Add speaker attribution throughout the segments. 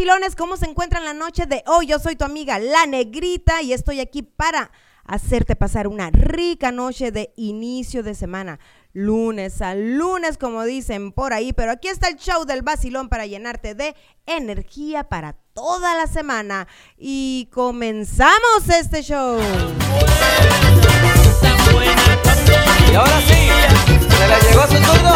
Speaker 1: vacilones, ¿cómo se encuentran la noche de hoy? Yo soy tu amiga La Negrita y estoy aquí para hacerte pasar una rica noche de inicio de semana. Lunes a lunes, como dicen por ahí, pero aquí está el show del vacilón para llenarte de energía para toda la semana. Y comenzamos este show.
Speaker 2: Y ahora sí, se le llegó su turno.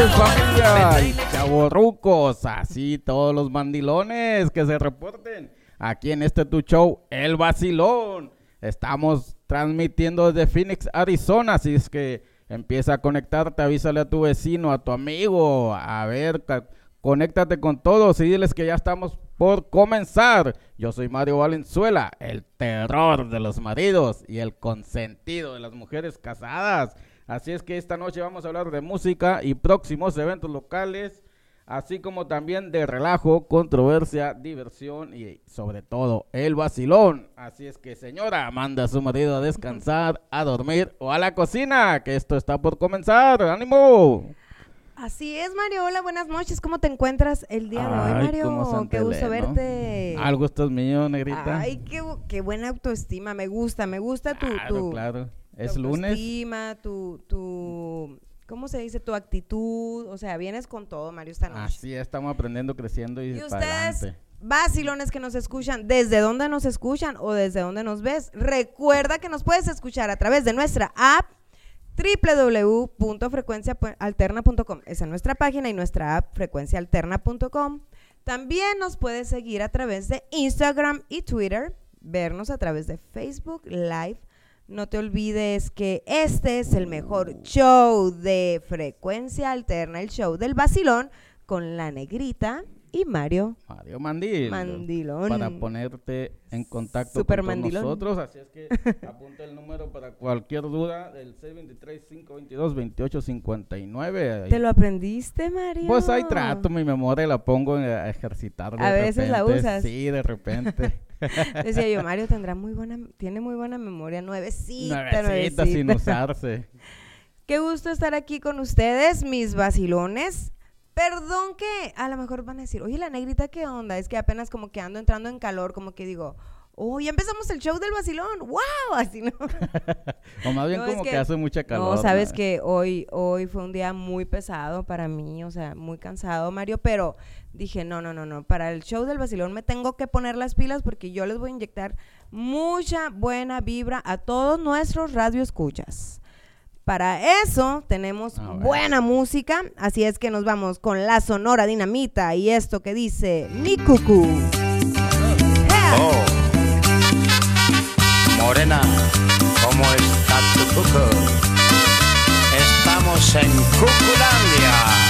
Speaker 3: Noches familia chavorrucos, así todos los mandilones que se reporten aquí en este tu show, El Vacilón. Estamos transmitiendo desde Phoenix, Arizona, así es que empieza a conectarte, avísale a tu vecino, a tu amigo, a ver, conéctate con todos y diles que ya estamos por comenzar. Yo soy Mario Valenzuela, el terror de los maridos y el consentido de las mujeres casadas. Así es que esta noche vamos a hablar de música y próximos eventos locales, así como también de relajo, controversia, diversión y sobre todo el vacilón. Así es que señora, manda a su marido a descansar, a dormir o a la cocina, que esto está por comenzar. ¡Ánimo!
Speaker 1: Así es, Mario. Hola, buenas noches. ¿Cómo te encuentras el día de hoy, Mario? Qué gusto
Speaker 3: Elena.
Speaker 1: verte.
Speaker 3: Al gusto es mío, negrita.
Speaker 1: Ay, qué, qué buena autoestima. Me gusta, me gusta tu,
Speaker 3: claro,
Speaker 1: tu,
Speaker 3: claro.
Speaker 1: Tu
Speaker 3: Es lunes.
Speaker 1: autoestima, tu, tu, ¿cómo se dice? Tu actitud. O sea, vienes con todo, Mario, esta noche.
Speaker 3: Así es, estamos aprendiendo, creciendo y,
Speaker 1: y ustedes,
Speaker 3: adelante.
Speaker 1: vacilones que nos escuchan, ¿desde dónde nos escuchan o desde dónde nos ves? Recuerda que nos puedes escuchar a través de nuestra app www.frecuenciaalterna.com. Esa es nuestra página y nuestra app frecuenciaalterna.com. También nos puedes seguir a través de Instagram y Twitter, vernos a través de Facebook Live. No te olvides que este es el mejor show de frecuencia alterna, el show del vacilón con la negrita y Mario
Speaker 3: Mario Mandil.
Speaker 1: Mandilón.
Speaker 3: Para ponerte en contacto
Speaker 1: Super
Speaker 3: con
Speaker 1: mandilón.
Speaker 3: nosotros. Así es que apunta el número para cualquier duda del 623-522-2859.
Speaker 1: ¿Te lo aprendiste, Mario?
Speaker 3: Pues ahí trato mi memoria, la pongo a ejercitar. de
Speaker 1: A veces la usas.
Speaker 3: Sí, de repente.
Speaker 1: Decía yo, Mario tendrá muy buena, tiene muy buena memoria, nuevecita,
Speaker 3: Nuevecita
Speaker 1: nuevecita.
Speaker 3: sin usarse.
Speaker 1: Qué gusto estar aquí con ustedes, mis vacilones. Perdón que a lo mejor van a decir, oye, la negrita, ¿qué onda? Es que apenas como que ando entrando en calor, como que digo, oh, ya empezamos el show del vacilón, wow, así no.
Speaker 3: o más bien
Speaker 1: No,
Speaker 3: como que,
Speaker 1: que-
Speaker 3: hace mucha calor.
Speaker 1: No, sabes que hoy, hoy fue un día muy pesado para mí, o sea, muy cansado, Mario, pero dije, no, no, no, no, para el show del vacilón me tengo que poner las pilas porque yo les voy a inyectar mucha buena vibra a todos nuestros radioescuchas. Para eso tenemos
Speaker 3: A ver.
Speaker 1: buena música, así es que nos vamos con la Sonora Dinamita y esto que dice Mi Cucú.
Speaker 4: Oh. Morena, ¿cómo está tu cuco? Estamos en Cuculandia.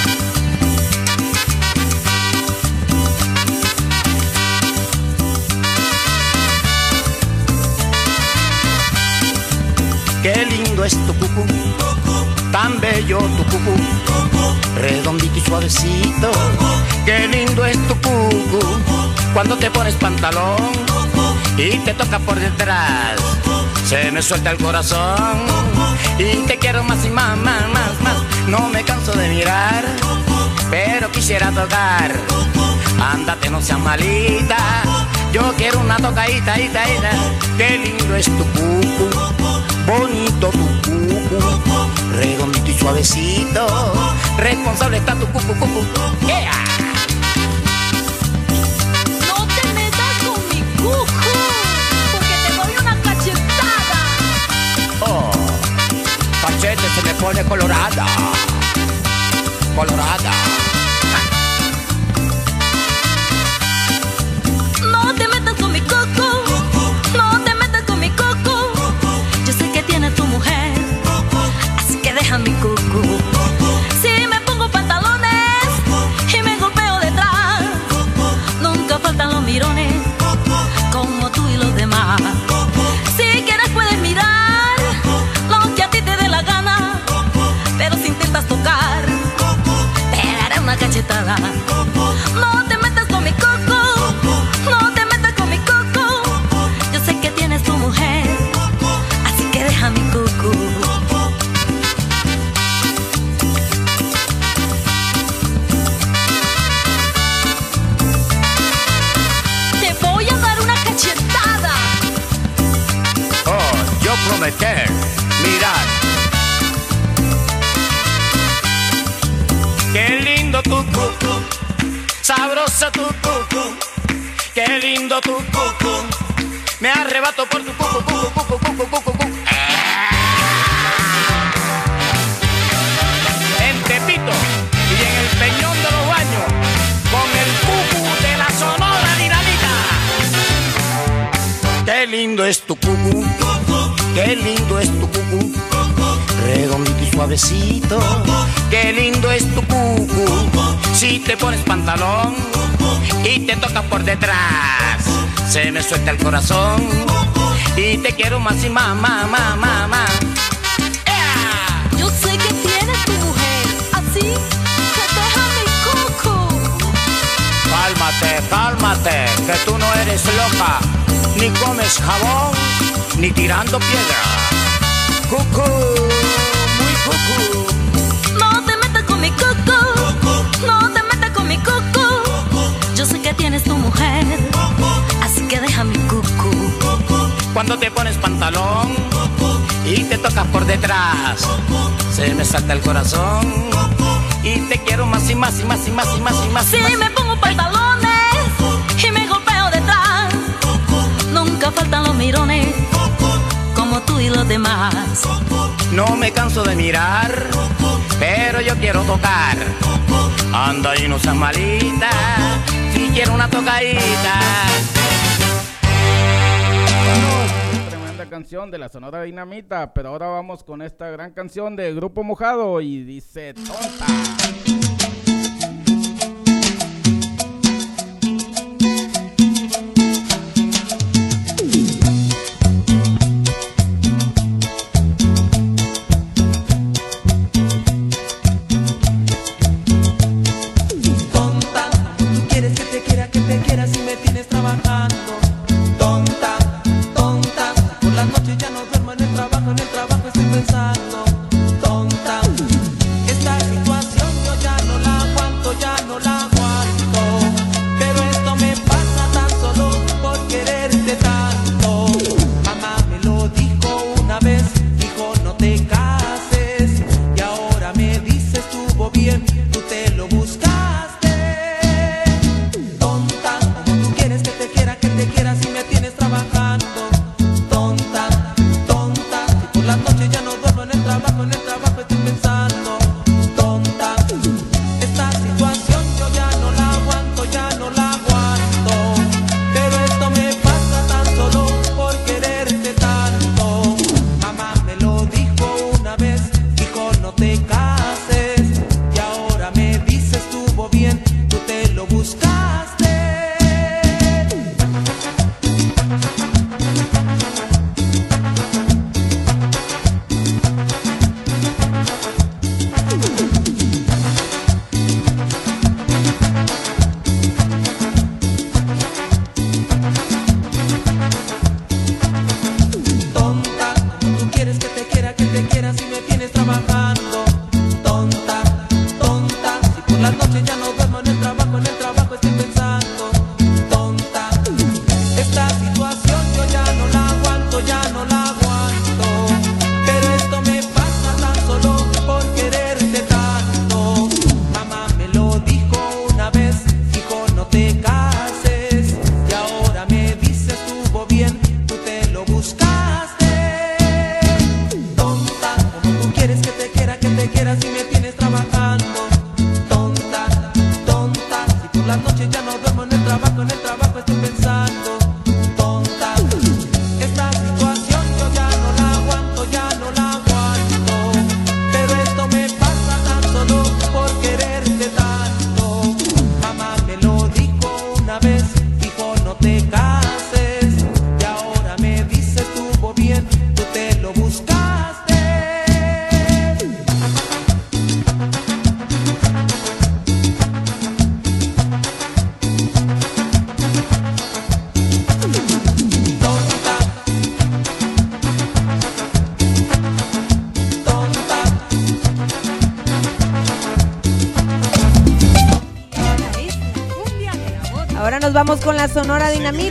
Speaker 4: Qué lindo es tu cucu, tan bello tu cucu, redondito y suavecito. Qué lindo es tu cucu, cuando te pones pantalón y te toca por detrás. Se me suelta el corazón y te quiero más y más, más, más, más. No me canso de mirar, pero quisiera tocar. Ándate, no seas malita. Yo quiero una tocadita, ita, ita. Qué lindo es tu cucu, bonito tu cucu, redondito y suavecito. Responsable está tu cucu, cucu. Yeah.
Speaker 5: No te metas con mi cujo, porque te doy una cachetada.
Speaker 4: Oh, cachete se me pone colorada. Colorada. Lindo es tu cucu, qué lindo es tu cucu, redondito y suavecito. Qué lindo es tu cucu, si te pones pantalón y te toca por detrás, se me suelta el corazón y te quiero más y más, más, más, más, más.
Speaker 6: Yo sé que tienes tu mujer, así que deja mi cucu.
Speaker 4: Cálmate, cálmate, que tú no eres loca, ni comes jabón, ni tirando piedra. Cucú, muy cucú.
Speaker 6: No te metas con mi cucu, no te metas con mi cucu. Yo sé que tienes tu mujer, así que deja mi cucu.
Speaker 4: Cuando te pones pantalón y te tocas por detrás, se me salta el corazón y te quiero más y más y más y más y más y más.
Speaker 6: Si
Speaker 4: más.
Speaker 6: me pongo pantalones nunca faltan los mirones como tú y los demás.
Speaker 4: No me canso de mirar, pero yo quiero tocar. Anda y no seas malita, si quiero una tocadita.
Speaker 7: Tremenda canción de la Sonora Dinamita, pero ahora vamos con esta gran canción de Grupo Mojado y dice tonta.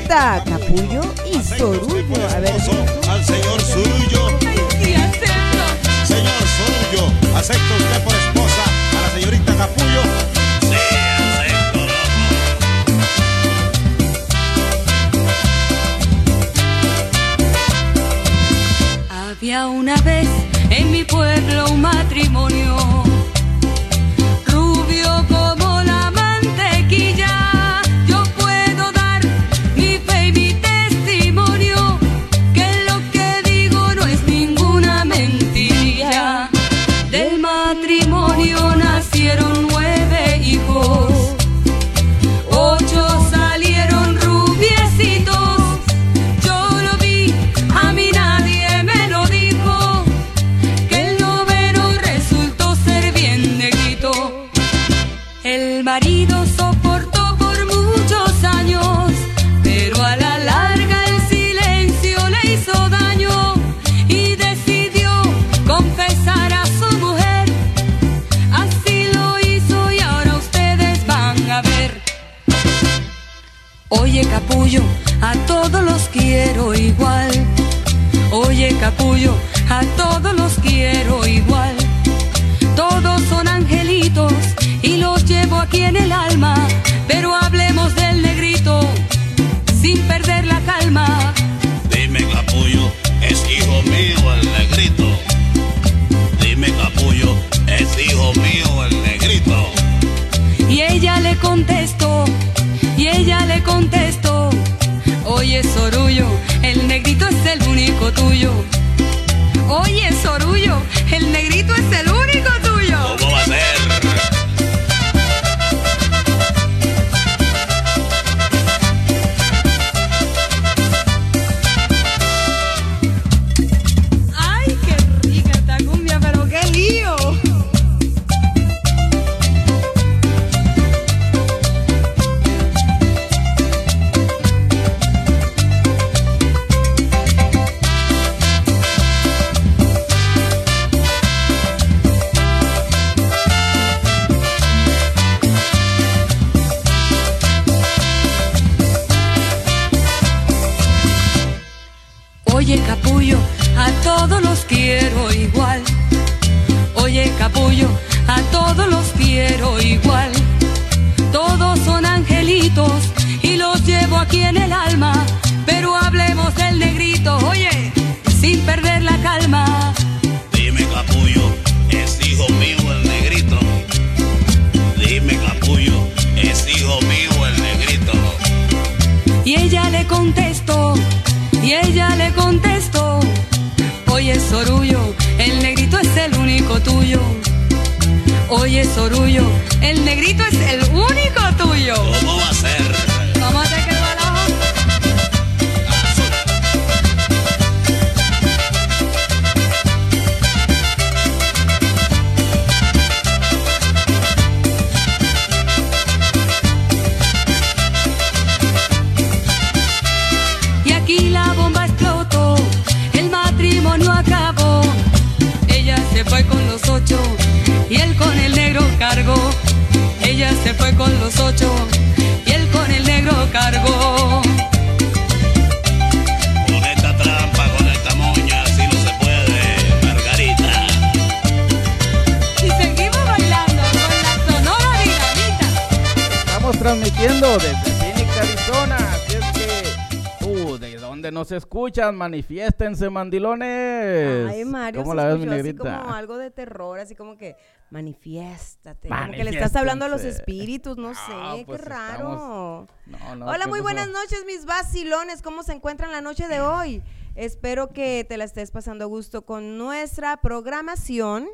Speaker 1: Capullo y Sorullo. A ver.
Speaker 8: Al señor suyo. Señor suyo, ¿acepta usted por esposa a la señorita Capullo?
Speaker 5: Había una vez en mi pueblo un matrimonio capullo, a todos los quiero igual. Oye capullo, a todos Sorullo, el negrito es el único tuyo. Oye Sorullo, el negrito Oye capullo, a todos los quiero igual. Oye capullo, a todos los quiero igual. Todos son angelitos y los llevo aquí en el alma. Pero hablemos del negrito, oye, sin perder la calma.
Speaker 9: Dime, capullo, ¿es hijo mío el negrito? Dime, capullo, ¿es hijo mío el negrito?
Speaker 5: Y ella le contestó, y ella le contestó, oye Sorullo, el negrito es el único tuyo. Oye Sorullo, el negrito es el único tuyo.
Speaker 9: ¿Cómo va a ser?
Speaker 5: Ella se fue con los ocho y él con el negro cargó. Con
Speaker 9: esta trampa, con esta moña, así no se puede, Margarita.
Speaker 5: Y seguimos bailando con la sonora dinamita.
Speaker 3: Estamos transmitiendo desde Phoenix, Arizona. Así es que tú, ¿de dónde nos escuchan? Manifiéstense, mandilones.
Speaker 1: Ay, Mario,
Speaker 3: ¿Cómo
Speaker 1: se
Speaker 3: la ves, mi
Speaker 1: escuchó así como algo de terror, así como que manifiéstate. Como que le estás hablando a los espíritus, no sé,
Speaker 3: Ah,
Speaker 1: qué
Speaker 3: pues
Speaker 1: raro.
Speaker 3: No, no,
Speaker 1: Hola,
Speaker 3: ¿qué
Speaker 1: muy buenas noches, mis vacilones. ¿Cómo se encuentran la noche de hoy? Espero que te la estés pasando a gusto con nuestra programación.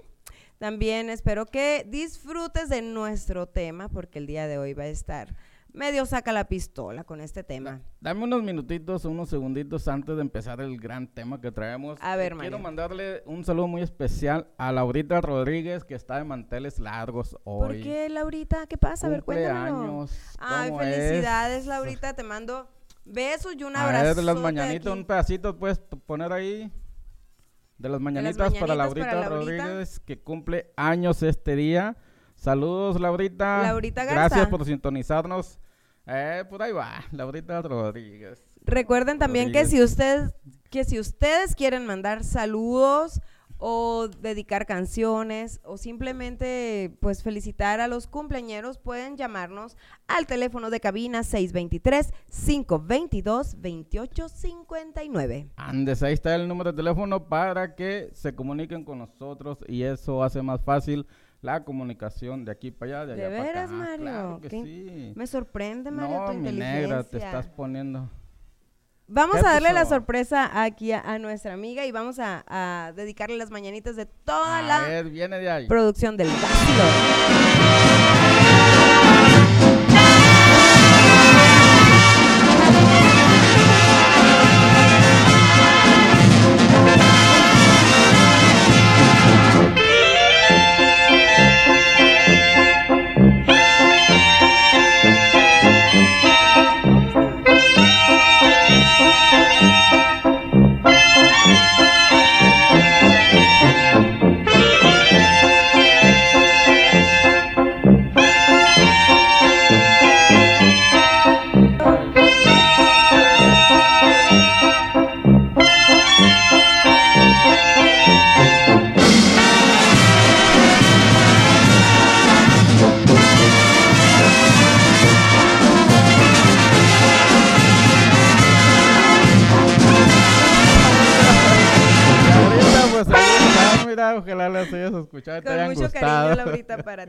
Speaker 1: También espero que disfrutes de nuestro tema, porque el día de hoy va a estar medio saca la pistola con este tema.
Speaker 3: Dame unos minutitos, unos segunditos antes de empezar el gran tema que traemos.
Speaker 1: A ver,
Speaker 3: Quiero mandarle un saludo muy especial a Laurita Rodríguez, que está de manteles largos hoy.
Speaker 1: ¿Por qué, Laurita? ¿Qué pasa? A ver, Ay, felicidades, Laurita. Te mando besos y un
Speaker 3: A
Speaker 1: abrazo.
Speaker 3: ver, de las mañanitas, un pedacito puedes poner ahí. De las mañanitas, para
Speaker 1: mañanitas
Speaker 3: Laurita
Speaker 1: para Laurita.
Speaker 3: Rodríguez, que cumple años este día. Saludos, Laurita.
Speaker 1: Laurita Garza.
Speaker 3: Gracias por sintonizarnos. Eh, por ahí va, Laurita Rodríguez.
Speaker 1: Recuerden también que si ustedes que si ustedes quieren mandar saludos o dedicar canciones o simplemente pues felicitar a los cumpleañeros, pueden llamarnos al teléfono de cabina 623-522-2859.
Speaker 3: Andes, ahí está el número de teléfono para que se comuniquen con nosotros y eso hace más fácil la comunicación de aquí para allá, de
Speaker 1: ¿De
Speaker 3: allá para
Speaker 1: veras,
Speaker 3: acá.
Speaker 1: Mario?
Speaker 3: Claro que sí.
Speaker 1: Me sorprende, Mario,
Speaker 3: no,
Speaker 1: tu
Speaker 3: mi
Speaker 1: inteligencia.
Speaker 3: negra, te estás poniendo.
Speaker 1: Vamos
Speaker 3: ¿Qué
Speaker 1: a darle la sorpresa aquí a, a nuestra amiga y vamos a, a dedicarle las mañanitas de toda
Speaker 3: A
Speaker 1: la
Speaker 3: ver, viene de ahí.
Speaker 1: producción del vacilo.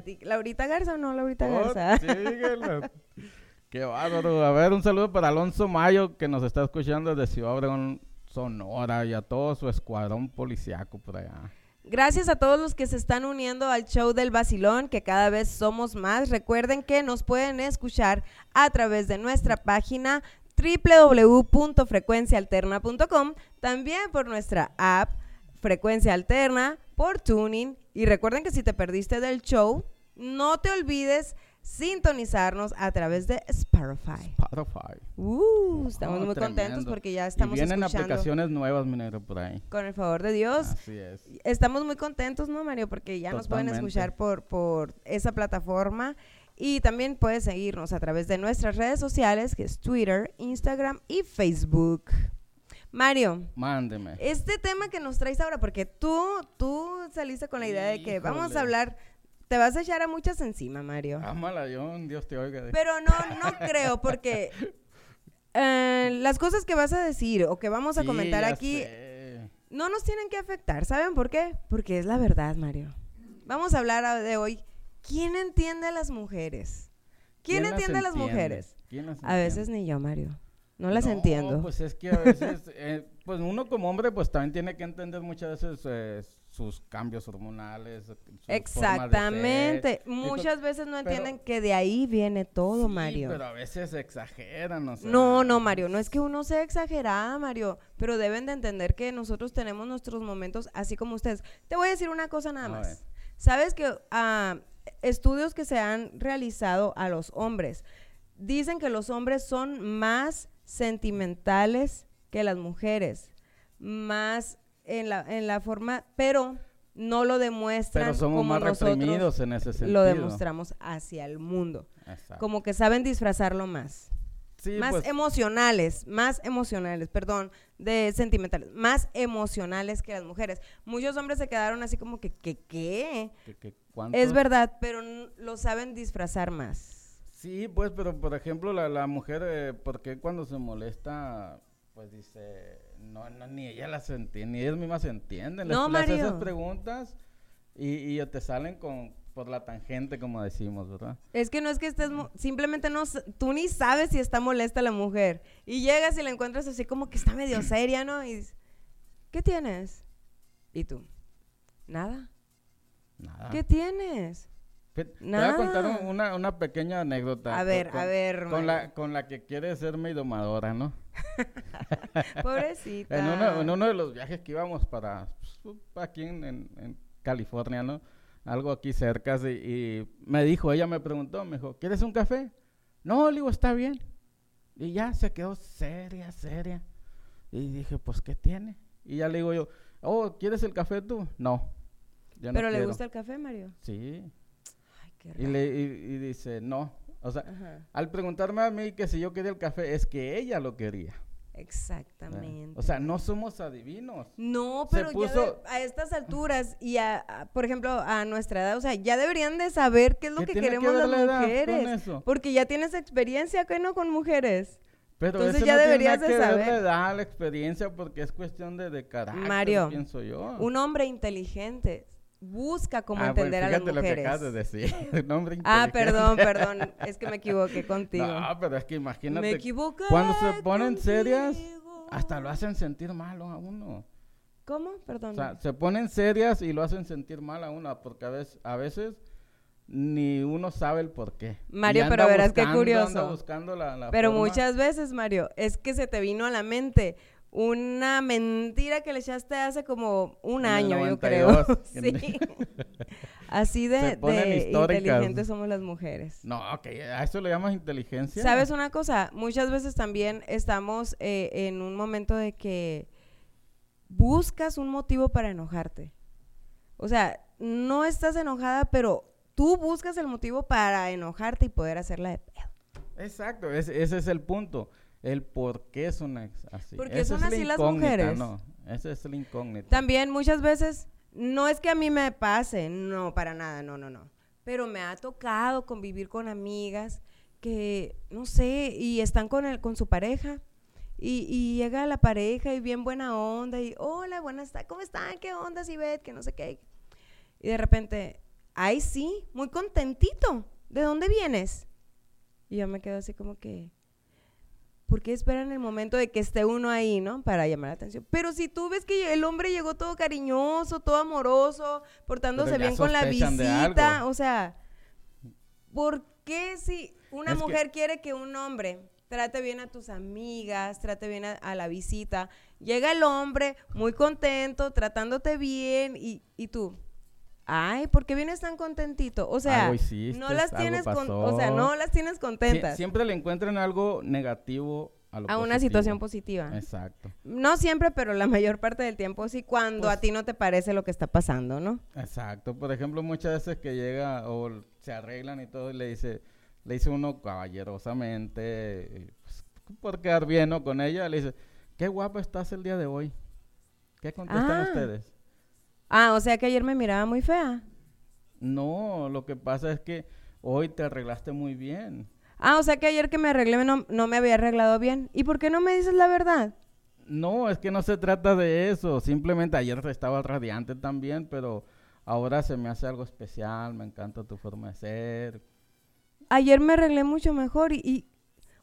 Speaker 1: Ti. ¿Laurita Garza o no, Laurita
Speaker 3: Oh,
Speaker 1: Garza?
Speaker 3: síguelo. Qué bárbaro. A ver, un saludo para Alonso Mayo, que nos está escuchando desde Ciudad Obregón, Sonora, y a todo su escuadrón policiaco por allá.
Speaker 1: Gracias a todos los que se están uniendo al show del Basilón, que cada vez somos más. Recuerden que nos pueden escuchar a través de nuestra página www.frecuencialterna.com, también por nuestra app Frecuencia Alterna, por Tuning. Y recuerden que si te perdiste del show, no te olvides sintonizarnos a través de Spotify.
Speaker 3: Spotify.
Speaker 1: Uh, estamos
Speaker 3: Oh,
Speaker 1: muy contentos porque ya estamos
Speaker 3: y vienen
Speaker 1: escuchando.
Speaker 3: aplicaciones nuevas, mi negro, por ahí.
Speaker 1: Con el favor de Dios.
Speaker 3: Así es.
Speaker 1: Estamos muy contentos, ¿no, Mario? Porque ya nos pueden escuchar por, por esa plataforma. Y también puedes seguirnos a través de nuestras redes sociales, que es Twitter, Instagram y Facebook. Mario,
Speaker 3: Mándeme.
Speaker 1: este tema que nos traes ahora, porque tú, tú saliste con la idea de que vamos a hablar, te vas a echar a muchas encima, Mario.
Speaker 3: Ámala, John, Dios te oiga.
Speaker 1: Pero no, no creo, porque eh, las cosas que vas a decir o que vamos a
Speaker 3: Sí,
Speaker 1: comentar aquí
Speaker 3: sé.
Speaker 1: no nos tienen que afectar. ¿Saben por qué? Porque es la verdad, Mario. Vamos a hablar de hoy. ¿Quién entiende a las mujeres? ¿Quién, entiende a las mujeres?
Speaker 3: ¿Quién las
Speaker 1: A veces ni yo, Mario. No las
Speaker 3: No,
Speaker 1: entiendo.
Speaker 3: Pues es que a veces, eh, pues uno como hombre, pues también tiene que entender muchas veces eh, sus cambios hormonales.
Speaker 1: Exactamente. Muchas veces no
Speaker 3: pero-
Speaker 1: entienden que de ahí viene todo,
Speaker 3: sí,
Speaker 1: Mario.
Speaker 3: Pero a veces exageran, o sea.
Speaker 1: No, no, Mario, no es que uno sea exagerada, Mario, pero deben de entender que nosotros tenemos nuestros momentos así como ustedes. Te voy a decir una cosa nada más. Sabes que ah, estudios que se han realizado a los hombres dicen que los hombres son más sentimentales que las mujeres, más en la, en la forma, pero no lo demuestran
Speaker 3: Pero somos
Speaker 1: como
Speaker 3: más
Speaker 1: nosotros
Speaker 3: reprimidos en ese sentido.
Speaker 1: lo demostramos hacia el mundo.
Speaker 3: Exacto.
Speaker 1: Como que saben disfrazarlo más
Speaker 3: Sí,
Speaker 1: más
Speaker 3: pues,
Speaker 1: emocionales, más emocionales, perdón, de sentimentales, más emocionales que las mujeres. Muchos hombres se quedaron así como que, ¿qué? ¿Qué?
Speaker 3: que-
Speaker 1: Es verdad, pero lo saben disfrazar más.
Speaker 3: Sí, pues, pero por ejemplo, la, la mujer, eh, ¿por qué cuando se molesta, pues dice, no, no, ni ella las entiende, ni ellas mismas se entienden? Les-
Speaker 1: No,
Speaker 3: les
Speaker 1: Mario.
Speaker 3: preguntas y, y te salen con, por la tangente, como decimos, ¿verdad?
Speaker 1: Es que no es que estés, simplemente no, tú ni sabes si está molesta la mujer. Y llegas y la encuentras así como que está medio seria, ¿no? Y dices, ¿qué tienes? ¿Y tú? Nada.
Speaker 3: Nada.
Speaker 1: ¿Qué tienes?
Speaker 3: Te voy a contar un-
Speaker 1: Nada.
Speaker 3: una, una pequeña anécdota.
Speaker 1: A
Speaker 3: con-
Speaker 1: ver, a ver,
Speaker 3: Con la, con la que quiere ser mi domadora, ¿no?
Speaker 1: Pobrecita.
Speaker 3: En uno, en uno de los viajes que íbamos para pues, aquí en, en- en California, ¿no? Algo aquí cerca. sí, y me dijo, ella me preguntó, me dijo, ¿quieres un café? No, le digo, está bien. Y ya se quedó seria, seria. Y dije, pues, ¿qué tiene? Y ya le digo yo, oh, ¿quieres el café tú? No. yo no
Speaker 1: ¿Pero le
Speaker 3: quiero".
Speaker 1: gusta el café, Mario?
Speaker 3: Sí.
Speaker 1: Ay, qué
Speaker 3: Y,
Speaker 1: raro.
Speaker 3: le, y, y dice, no. O sea,
Speaker 1: Ajá.
Speaker 3: al preguntarme a mí que si yo quería el café, es que ella lo quería.
Speaker 1: Exactamente.
Speaker 3: O sea, no somos adivinos.
Speaker 1: No, pero ya de- a estas alturas y a, a- por ejemplo, a nuestra edad, o sea, ya deberían de saber qué es lo
Speaker 3: ¿Qué
Speaker 1: que
Speaker 3: que
Speaker 1: queremos
Speaker 3: ver
Speaker 1: las
Speaker 3: la
Speaker 1: mujeres. Porque ya tienes experiencia, ¿qué no? Con mujeres.
Speaker 3: Pero
Speaker 1: Entonces
Speaker 3: eso
Speaker 1: ya
Speaker 3: no tiene
Speaker 1: deberías
Speaker 3: nada
Speaker 1: de
Speaker 3: que ver
Speaker 1: saber.
Speaker 3: la edad, la experiencia, porque es cuestión de, de carácter,
Speaker 1: Mario,
Speaker 3: pienso yo.
Speaker 1: Un hombre inteligente busca cómo
Speaker 3: Ah, pues,
Speaker 1: entender a las
Speaker 3: fíjate lo que
Speaker 1: mujeres.
Speaker 3: de decir.
Speaker 1: Ah, perdón, perdón, es que me equivoqué contigo.
Speaker 3: No, pero es que imagínate.
Speaker 1: me equivoqué.
Speaker 3: Cuando se ponen serias, hasta lo hacen sentir mal a uno.
Speaker 1: ¿Cómo? Perdón.
Speaker 3: O sea, se ponen serias y lo hacen sentir mal a uno, porque a veces, a veces ni uno sabe el por qué.
Speaker 1: Mario, pero verás qué
Speaker 3: buscando,
Speaker 1: curioso.
Speaker 3: la- la
Speaker 1: Pero
Speaker 3: forma.
Speaker 1: muchas veces, Mario, es que se te vino a la mente una mentira que le echaste hace como un año, yo creo.
Speaker 3: 92.
Speaker 1: sí. Así de, de inteligentes somos las mujeres.
Speaker 3: No, ok, ¿a eso le llamas inteligencia?
Speaker 1: ¿Sabes una cosa? Muchas veces también estamos eh, en un momento de que buscas un motivo para enojarte. O sea, no estás enojada, pero tú buscas el motivo para enojarte y poder hacerla de pedo.
Speaker 3: Exacto, ese es el punto. El por qué son así.
Speaker 1: ¿Por qué
Speaker 3: Esa
Speaker 1: son
Speaker 3: es la
Speaker 1: así las
Speaker 3: incógnita,
Speaker 1: mujeres?
Speaker 3: No, esa es la incógnita.
Speaker 1: También muchas veces, no es que a mí me pase, no, para nada, no, no, no. Pero me ha tocado convivir con amigas que, no sé, y están con, el, con su pareja. Y, y llega la pareja y bien buena onda y, hola, buenas tardes, ¿cómo están? ¿Qué onda, Sibet? Que no sé qué. Y de repente, ay, sí, muy contentito. ¿De dónde vienes? Y yo me quedo así como que, ¿por qué esperan el momento de que esté uno ahí, no? Para llamar la atención. Pero si tú ves que el hombre llegó todo cariñoso, todo amoroso, portándose bien con la visita, o sea, ¿por qué si una
Speaker 3: Es que-
Speaker 1: mujer quiere que un hombre trate bien a tus amigas, trate bien a, a la visita, llega el hombre muy contento, tratándote bien y, y tú... Ay, ¿por qué vienes tan contentito? O sea,
Speaker 3: hiciste,
Speaker 1: no las tienes con- o sea,
Speaker 3: pasó.
Speaker 1: no las tienes
Speaker 3: Sie-
Speaker 1: contentas
Speaker 3: siempre le encuentran algo negativo a lo
Speaker 1: a una situación positiva.
Speaker 3: Exacto,
Speaker 1: No siempre, pero la mayor parte del tiempo sí, cuando
Speaker 3: Pues-
Speaker 1: a ti no te parece lo que está pasando, ¿no?
Speaker 3: exacto. Por ejemplo, muchas veces que llega o se arreglan y todo y le dice, le dice uno caballerosamente, pues, por quedar bien ¿no? con ella, le dice, qué guapa estás el día de hoy. ¿Qué contestan
Speaker 1: Ah.
Speaker 3: ustedes?
Speaker 1: Ah, o sea que ayer me miraba muy fea.
Speaker 3: No, lo que pasa es que hoy te arreglaste muy bien.
Speaker 1: Ah, o sea que ayer que me arreglé no, no me había arreglado bien. ¿Y por qué no me dices la verdad?
Speaker 3: No, es que no se trata de eso. Simplemente ayer estaba radiante también, pero ahora se me hace algo especial. Me encanta tu forma de ser.
Speaker 1: Ayer me arreglé mucho mejor y, y-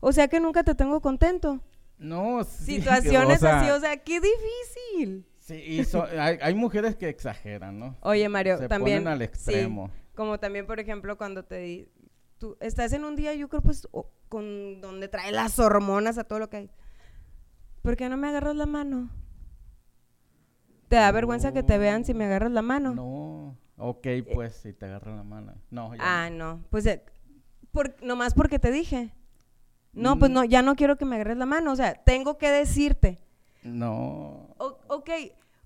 Speaker 1: o sea que nunca te tengo contento.
Speaker 3: No, sí.
Speaker 1: Situaciones
Speaker 3: o sea,
Speaker 1: así, o sea, qué difícil.
Speaker 3: Sí, y so- hay, hay mujeres que exageran, ¿no?
Speaker 1: Oye, Mario,
Speaker 3: Se
Speaker 1: también.
Speaker 3: ponen al
Speaker 1: sí,
Speaker 3: extremo.
Speaker 1: como también, por ejemplo, cuando te di- tú estás en un día, yo creo, pues, con donde trae las hormonas a todo lo que hay. ¿Por qué no me agarras la mano? ¿Te da vergüenza que te vean si me agarras la mano?
Speaker 3: No. Ok, pues, si te agarran la mano. No, ya
Speaker 1: Ah,
Speaker 3: no.
Speaker 1: no. Pues, eh, por, nomás porque te dije. No, pues
Speaker 3: Mm.
Speaker 1: no, ya no quiero que me agarres la mano. O sea, tengo que decirte.
Speaker 3: No.
Speaker 1: O- ok,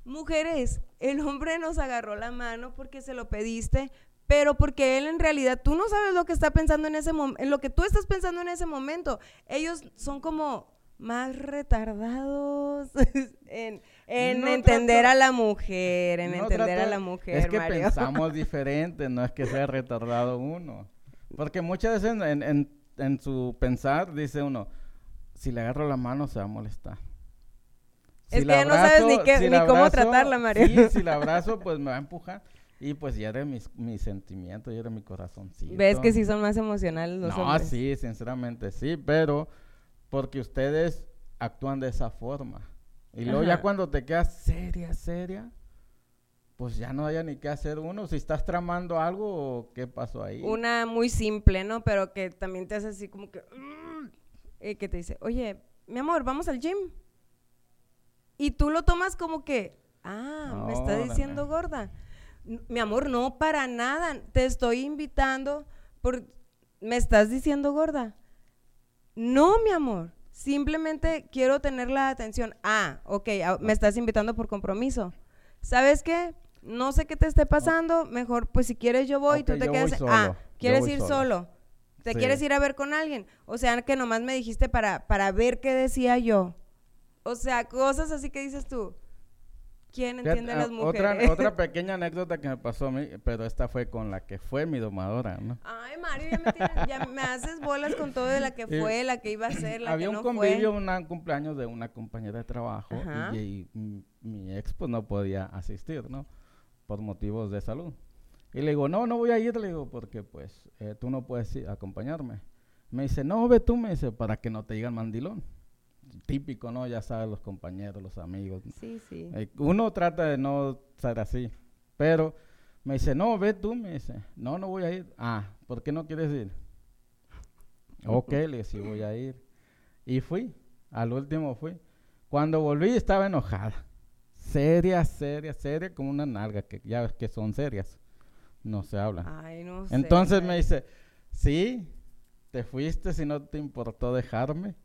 Speaker 1: mujeres, el hombre nos agarró la mano porque se lo pediste, pero porque él en realidad, tú no sabes lo que está pensando en ese momento, en lo que tú estás pensando en ese momento. Ellos son como más retardados en, en
Speaker 3: No
Speaker 1: entender
Speaker 3: trato-
Speaker 1: a la mujer, en
Speaker 3: No
Speaker 1: entender a la mujer,
Speaker 3: Es que
Speaker 1: Mario.
Speaker 3: pensamos diferente, no es que sea retardado uno. Porque muchas veces en, en- en su pensar dice uno, si le agarro la mano se va a molestar.
Speaker 1: Es que ya no sabes ni qué-
Speaker 3: si
Speaker 1: ni
Speaker 3: la
Speaker 1: cómo tratarla, Mario.
Speaker 3: Sí, si la abrazo, pues me va a empujar. Y pues ya era mis, mis sentimientos, ya era mi corazoncito.
Speaker 1: Ves que sí son más emocionales los
Speaker 3: no,
Speaker 1: hombres.
Speaker 3: sí, sinceramente sí, pero porque ustedes actúan de esa forma. Y luego ya
Speaker 1: Ajá.
Speaker 3: cuando te quedas seria, seria, pues ya no haya ni qué hacer uno. Si estás tramando algo, ¿qué pasó ahí?
Speaker 1: Una muy simple, ¿no? Pero que también te hace así como que... Eh, que te dice, oye, mi amor, vamos al gym. Y tú lo tomas como que, ah, me está diciendo gorda. Mi amor, no, para nada. Te estoy invitando por... ¿Me estás diciendo gorda? No, mi amor. Simplemente quiero tener la atención. Ah, ok, me estás invitando por compromiso. ¿Sabes qué? No sé qué te esté pasando. Mejor, pues si quieres yo voy,
Speaker 3: Ok,
Speaker 1: tú te quedas. Ah, ¿quieres ir
Speaker 3: solo.
Speaker 1: solo? ¿Te
Speaker 3: Sí.
Speaker 1: quieres ir a ver con alguien? O sea, que nomás me dijiste para, para ver qué decía yo. O sea, cosas así que dices tú. ¿Quién entiende a las
Speaker 3: ah,
Speaker 1: mujeres?
Speaker 3: Otra, otra pequeña anécdota que me pasó a mí, pero esta fue con la que fue mi domadora, ¿no?
Speaker 1: Ay, Mario, ya me, tienes- ya me haces bolas con todo de la que fue, la que iba a ser, la
Speaker 3: Había
Speaker 1: que
Speaker 3: un
Speaker 1: no
Speaker 3: convivio,
Speaker 1: fue.
Speaker 3: una- un cumpleaños de una compañera de trabajo
Speaker 1: Ajá.
Speaker 3: y, y mi, mi ex pues no podía asistir, ¿no? Por motivos de salud. Y le digo, no, no voy a ir, le digo, porque pues eh, tú no puedes ir- acompañarme. Me dice, no, ve tú, me dice, para que no te digan mandilón. Típico, ¿no? Ya sabes, los compañeros, los amigos.
Speaker 1: Sí, sí.
Speaker 3: Eh, Uno trata de no ser así, pero me dice, no, ve tú, me dice, no, no voy a ir. Ah, ¿por qué no quieres ir? ok, le dije, sí voy a ir. Y fui, al último fui. Cuando volví estaba enojada. Seria, seria, seria, como una nalga, que ya ves que son serias. No se habla.
Speaker 1: Ay, no sé.
Speaker 3: Entonces me dice, sí, te fuiste si no te importó dejarme.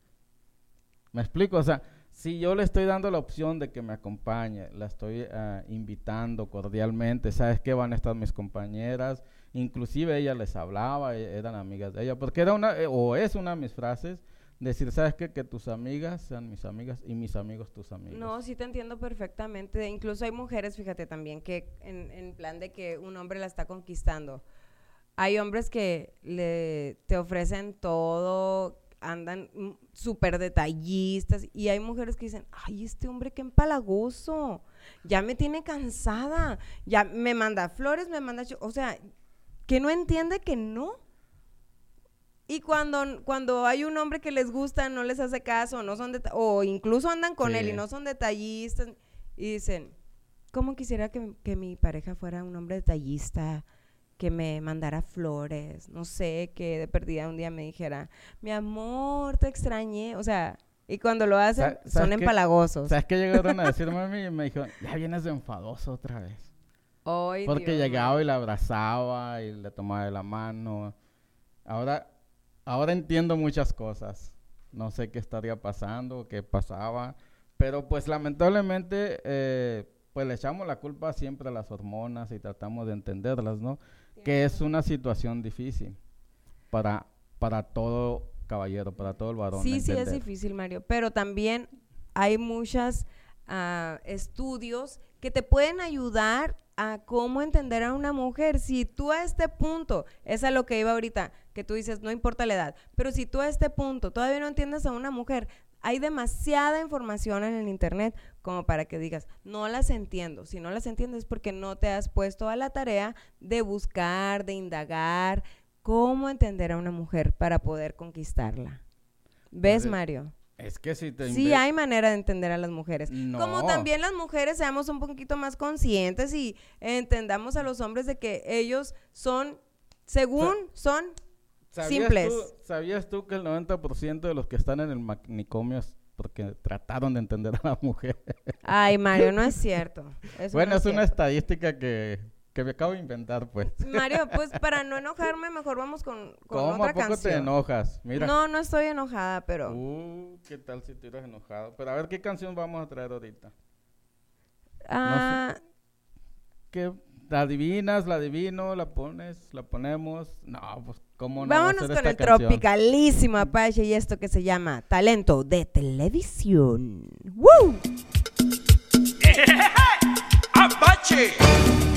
Speaker 3: Me explico, o sea, si yo le estoy dando la opción de que me acompañe, la estoy ah, invitando cordialmente, sabes que van a estar mis compañeras, inclusive ella les hablaba, e- eran amigas de ella, porque era una, eh, o es una de mis frases, decir, sabes qué? que tus amigas sean mis amigas y mis amigos tus amigos.
Speaker 1: No, sí te entiendo perfectamente. Incluso hay mujeres, fíjate también, que en, en plan de que un hombre la está conquistando. Hay hombres que le, te ofrecen todo, andan mm, súper detallistas, y hay mujeres que dicen, ay, este hombre qué empalagoso, ya me tiene cansada, ya me manda flores, me manda... cho-". O sea, que no entiende que no. Y cuando, cuando hay un hombre que les gusta, no les hace caso, no son o incluso andan con él y no son detallistas, y dicen, ¿cómo quisiera que, que mi pareja fuera un hombre detallista? Que me mandara flores, no sé, que de perdida un día me dijera, mi amor, te extrañé. O sea, y cuando lo hacen,
Speaker 3: Sa- ¿sabes
Speaker 1: son
Speaker 3: qué?
Speaker 1: empalagosos.
Speaker 3: ¿Sabes qué llegaron a decirme a mí? Y me dijeron, ya vienes de enfadoso otra vez.
Speaker 1: Ay,
Speaker 3: Porque
Speaker 1: Dios
Speaker 3: llegaba y la abrazaba y le tomaba de la mano. Ahora, ahora entiendo muchas cosas. No sé qué estaría pasando, qué pasaba. Pero pues lamentablemente, eh, pues le echamos la culpa siempre a las hormonas y tratamos de entenderlas, ¿no? Que es una situación difícil para, para todo caballero, para todo el varón.
Speaker 1: Sí, sí, es difícil, Mario, pero también hay muchos estudios que te pueden ayudar a cómo entender a una mujer. Si tú a este punto, es a lo que iba ahorita, que tú dices, no importa la edad, pero si tú a este punto todavía no entiendes a una mujer, hay demasiada información en el internet como para que digas, no las entiendo. Si no las entiendes es porque no te has puesto a la tarea de buscar, de indagar, cómo entender a una mujer para poder conquistarla. ¿Ves,
Speaker 3: Pues,
Speaker 1: Mario?
Speaker 3: Es que si te
Speaker 1: Sí hay manera de entender a las mujeres. Como también las mujeres seamos un poquito más conscientes y entendamos a los hombres de que ellos son, según son
Speaker 3: ¿Sabías
Speaker 1: simples.
Speaker 3: Tú, ¿Sabías tú que el 90% de los que están en el manicomio es porque trataron de entender a la mujer?
Speaker 1: Ay, Mario, no es cierto. Eso
Speaker 3: bueno,
Speaker 1: no
Speaker 3: es una estadística que, que me acabo de inventar, pues.
Speaker 1: Mario, pues para no enojarme, mejor vamos con, con
Speaker 3: ¿Cómo
Speaker 1: otra
Speaker 3: a poco
Speaker 1: canción.
Speaker 3: te enojas? Mira.
Speaker 1: No, no estoy enojada, pero
Speaker 3: Uh, ¿qué tal si estuvieras enojado? Pero a ver, ¿qué canción vamos a traer ahorita?
Speaker 1: ah,
Speaker 3: ¿Qué? ¿La adivinas? ¿La adivino? ¿La pones? ¿La ponemos? No, pues, ¿cómo no? va a
Speaker 1: vámonos
Speaker 3: ser
Speaker 1: con
Speaker 3: esta
Speaker 1: el
Speaker 3: canción?
Speaker 1: tropicalísimo Apache y esto que se llama talento de televisión. ¡Woo!
Speaker 10: Apache.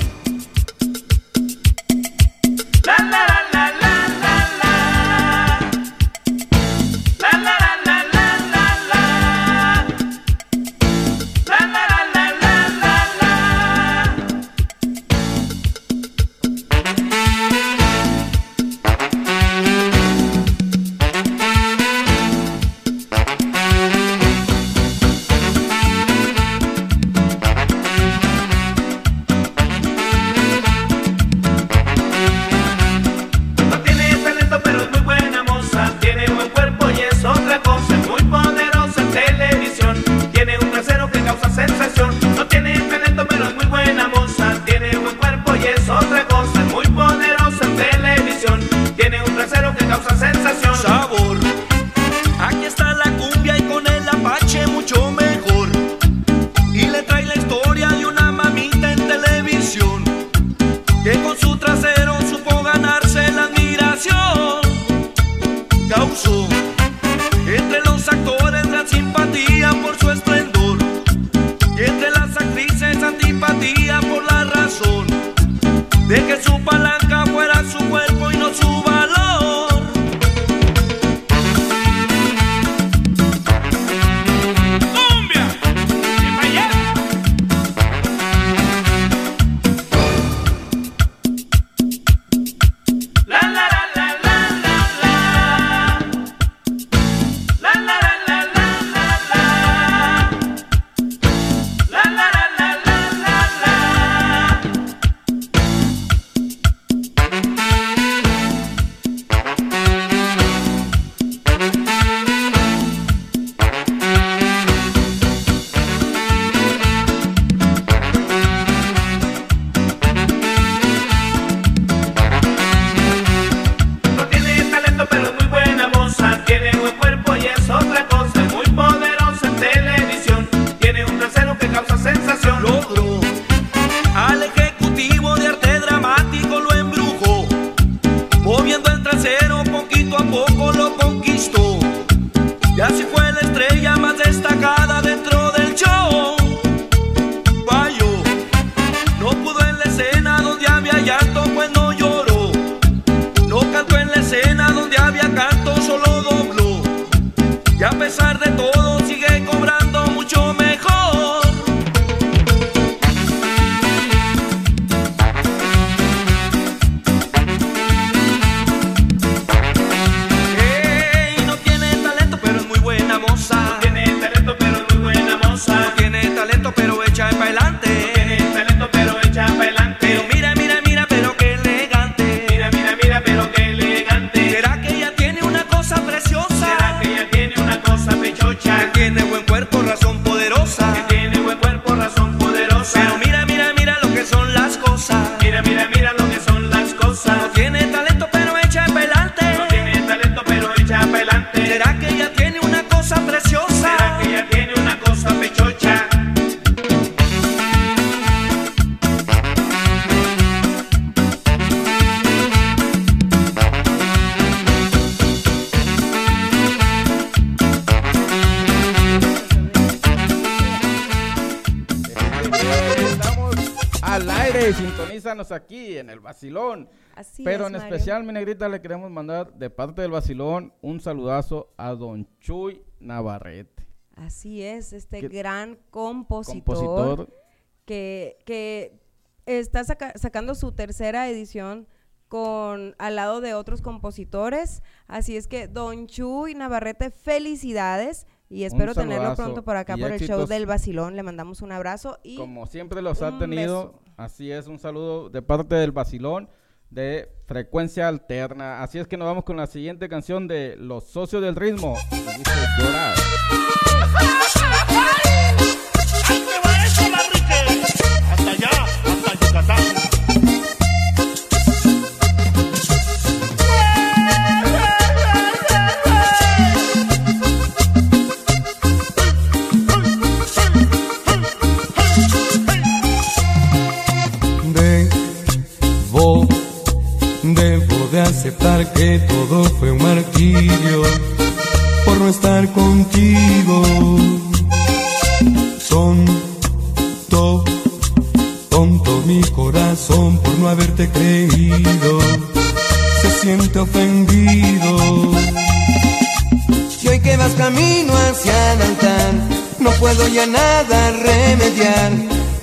Speaker 3: Al aire, sintonízanos aquí en el Vacilón.
Speaker 1: Así
Speaker 3: Pero
Speaker 1: es,
Speaker 3: en
Speaker 1: Mario.
Speaker 3: especial, mi negrita, le queremos mandar de parte del Vacilón un saludazo a Don Chuy Navarrete,
Speaker 1: Así es, este
Speaker 3: Que-
Speaker 1: gran compositor,
Speaker 3: compositor.
Speaker 1: que, que está saca- sacando su tercera edición con al lado de otros compositores. Así es que, Don Chuy Navarrete, felicidades. Y espero tenerlo pronto por acá
Speaker 3: y
Speaker 1: por el show del Vacilón. Le mandamos un abrazo y
Speaker 3: Como siempre los ha tenido,
Speaker 1: beso.
Speaker 3: Así es, un saludo de parte del Vacilón de Frecuencia Alterna. Así es que nos vamos con la siguiente canción de Los Socios del Ritmo.
Speaker 11: Hasta allá, hasta.
Speaker 10: Aceptar que todo fue un martirio por no estar contigo. Tonto, tonto mi corazón por no haberte creído. Se siente ofendido. Y hoy que vas camino hacia el no puedo ya nada remediar.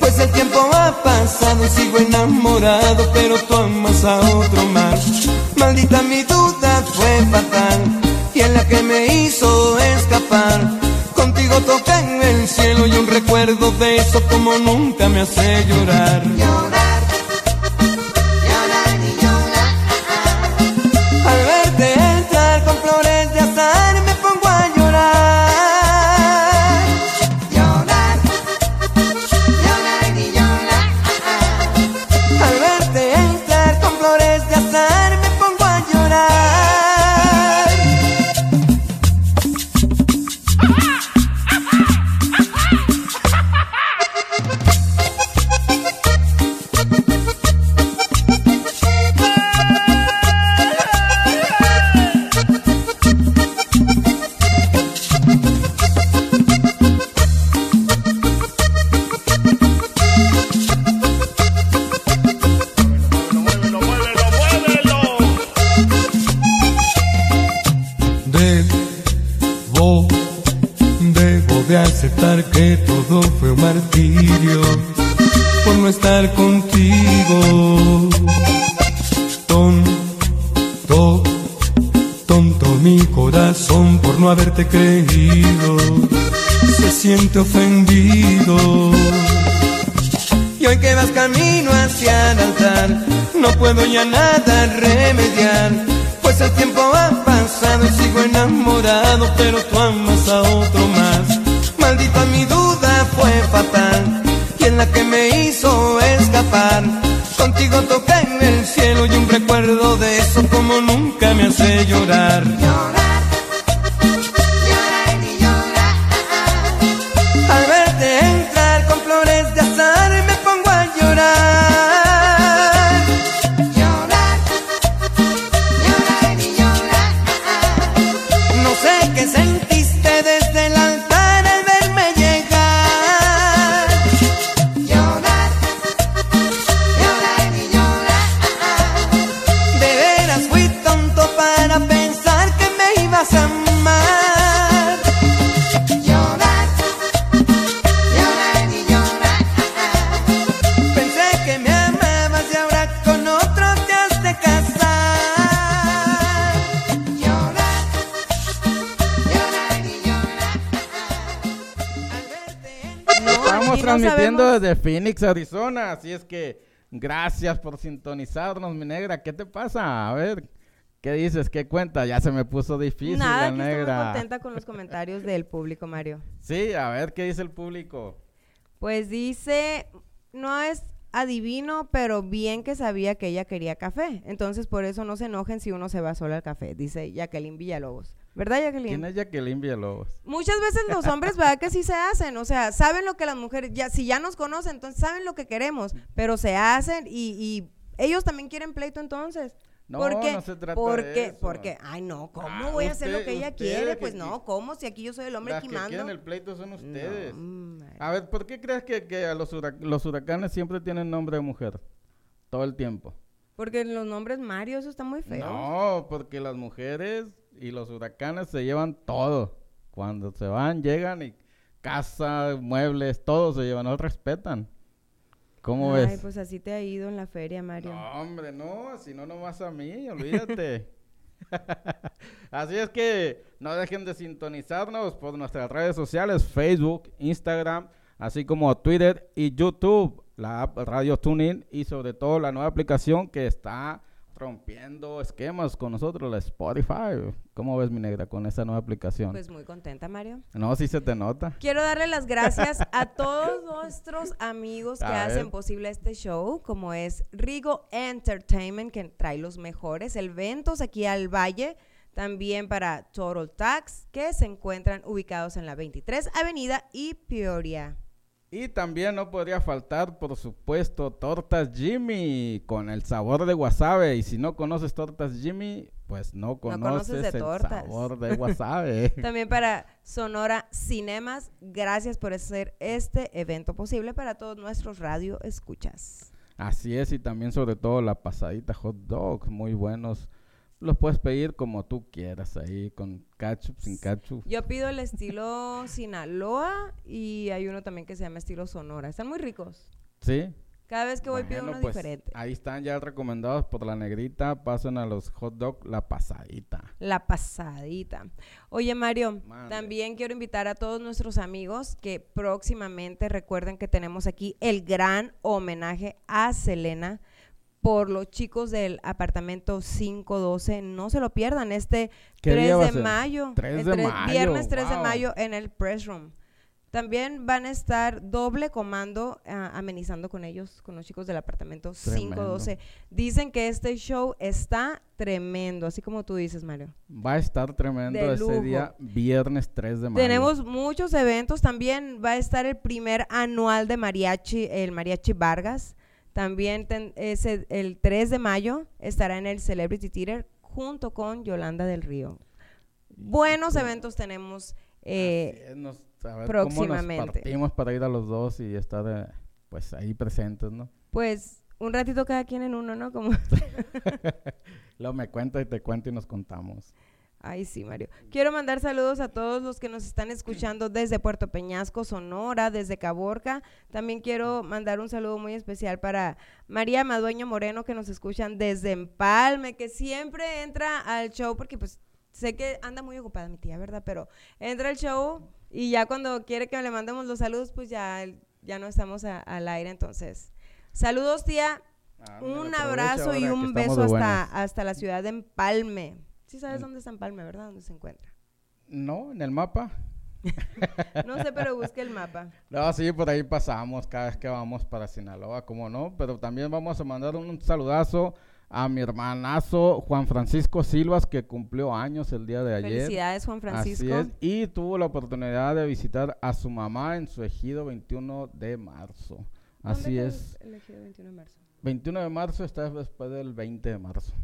Speaker 10: Pues el tiempo ha pasado sigo enamorado, pero tú amas a otro más. Maldita mi duda fue fatal, y en la que me hizo escapar. Contigo toca en el cielo y un recuerdo de eso como nunca me hace llorar haberte creído. Se siente ofendido. Y hoy que vas camino hacia el altar, no puedo ya nada remediar. Pues el tiempo ha pasado y sigo enamorado, pero
Speaker 3: Phoenix, Arizona, así es que gracias por sintonizarnos, mi negra. ¿Qué te pasa? A ver, ¿qué dices? ¿Qué cuenta? Ya se me puso difícil
Speaker 1: Nada,
Speaker 3: la
Speaker 1: aquí estoy muy
Speaker 3: negra.
Speaker 1: contenta con los comentarios del público, Mario.
Speaker 3: Sí, a ver, ¿qué dice el público?
Speaker 1: Pues dice, no es adivino, pero bien que sabía que ella quería café. Entonces, por eso no se enojen si uno se va solo al café, dice Jacqueline Villalobos. ¿Verdad, Jacqueline?
Speaker 3: ¿Quién es Jacqueline Villalobos?
Speaker 1: Muchas veces los hombres, ¿verdad? Que sí se hacen, o sea, saben lo que las mujeres, ya si ya nos conocen, entonces saben lo que queremos, pero se hacen y, y ellos también quieren pleito entonces.
Speaker 3: No,
Speaker 1: ¿Por qué?
Speaker 3: no se trata
Speaker 1: porque,
Speaker 3: de eso.
Speaker 1: Porque, ay no, ¿cómo
Speaker 3: Ah,
Speaker 1: voy a hacer lo que ella quiere?
Speaker 3: que-
Speaker 1: Pues no, ¿cómo? Si aquí yo soy el hombre
Speaker 3: Las que
Speaker 1: quimando.
Speaker 3: quieren el pleito son ustedes.
Speaker 1: No.
Speaker 3: A ver, ¿por qué crees que, que a los, hurac- los huracanes siempre tienen nombre de mujer? Todo el tiempo.
Speaker 1: Porque los nombres Mario, eso está muy feo.
Speaker 3: No, porque las mujeres y los huracanes se llevan todo. Cuando se van, llegan y casa, muebles, todo se llevan, no respetan. ¿Cómo
Speaker 1: Ay,
Speaker 3: ves?
Speaker 1: pues así te ha ido en la feria, Mario.
Speaker 3: No, hombre, no, si no, nomás a mí, olvídate. Así es que no dejen de sintonizarnos por nuestras redes sociales, Facebook, Instagram, así como Twitter y YouTube, la app Radio TuneIn y sobre todo la nueva aplicación que está rompiendo esquemas con nosotros, la Spotify. ¿Cómo ves, mi negra, con esa nueva aplicación?
Speaker 1: Pues muy contenta, Mario.
Speaker 3: no, sí se te nota.
Speaker 1: Quiero darle las gracias a todos nuestros amigos que
Speaker 3: A
Speaker 1: hacen
Speaker 3: ver.
Speaker 1: posible este show, como es Rigo Entertainment, que trae los mejores eventos aquí al Valle. También para Total Tax, que se encuentran ubicados en la 23 Avenida y Peoria.
Speaker 3: Y también no podría faltar, por supuesto, Tortas Jimmy con el sabor de wasabi. Y si no conoces Tortas Jimmy, pues no conoces,
Speaker 1: conoces de
Speaker 3: el
Speaker 1: tortas.
Speaker 3: sabor de wasabi.
Speaker 1: También para Sonora Cinemas, gracias por hacer este evento posible para todos nuestros radio escuchas.
Speaker 3: Así es, y también sobre todo la pasadita hot dog, muy buenos. Los puedes pedir como tú quieras ahí, con ketchup, sin ketchup.
Speaker 1: Yo pido el estilo Sinaloa y hay uno también que se llama estilo Sonora. Están muy ricos.
Speaker 3: ¿Sí?
Speaker 1: Cada vez que voy pido uno
Speaker 3: pues,
Speaker 1: diferente.
Speaker 3: Ahí están ya recomendados por la negrita. Pasen a los hot dog la pasadita.
Speaker 1: La pasadita. Oye, Mario, también quiero invitar a todos nuestros amigos que próximamente recuerden que tenemos aquí el gran homenaje a Selena por los chicos del apartamento 512. No se lo pierdan este
Speaker 3: ¿Qué
Speaker 1: 3
Speaker 3: día va a
Speaker 1: de mayo.
Speaker 3: 3
Speaker 1: el
Speaker 3: de
Speaker 1: tres-
Speaker 3: mayo,
Speaker 1: Viernes 3 de mayo en el Press Room. También van a estar doble comando ah, amenizando con ellos, con los chicos del apartamento
Speaker 3: Tremendo.
Speaker 1: 512. Dicen que este show está tremendo, así como tú dices, Mario.
Speaker 3: Va a estar tremendo
Speaker 1: lujo.
Speaker 3: día, viernes 3 de mayo.
Speaker 1: Tenemos muchos eventos. También va a estar el primer anual de mariachi, el Mariachi Vargas. También ten- ese, el 3 de mayo estará en el Celebrity Theater junto con Yolanda del Río. Buenos eventos tenemos. eh,
Speaker 3: es, nos- a ver
Speaker 1: próximamente.
Speaker 3: cómo nos partimos para ir a los dos y estar eh, pues ahí presentes, ¿no?
Speaker 1: pues un ratito cada quien en uno, ¿no? Como,
Speaker 3: Luego me cuenta y te cuento y nos contamos.
Speaker 1: Ay, sí, Mario. Quiero mandar saludos a todos los que nos están escuchando desde Puerto Peñasco, Sonora, desde Caborca. También quiero mandar un saludo muy especial para María Madueño Moreno, que nos escuchan desde Empalme, que siempre entra al show, porque pues sé que anda muy ocupada mi tía, ¿verdad? Pero entra al show y ya cuando quiere que le mandemos los saludos, pues ya, ya no estamos a- al aire. Entonces, saludos, tía.
Speaker 3: Ándale,
Speaker 1: Un abrazo y un beso hasta, hasta la ciudad de Empalme. Sí sabes dónde está Empalme, ¿verdad? ¿Dónde se encuentra?
Speaker 3: No, en el mapa.
Speaker 1: No sé, pero busque el mapa.
Speaker 3: No, sí, por ahí pasamos cada vez que vamos para Sinaloa, como no, pero también vamos a mandar un saludazo a mi hermanazo Juan Francisco Silvas, que cumplió años el día de ayer.
Speaker 1: Felicidades, Juan Francisco.
Speaker 3: Así es, y tuvo la oportunidad de visitar a su mamá en su ejido 21 de marzo. Así
Speaker 1: ¿Dónde
Speaker 3: es.
Speaker 1: el ejido 21 de marzo?
Speaker 3: 21 de marzo está después del 20 de marzo.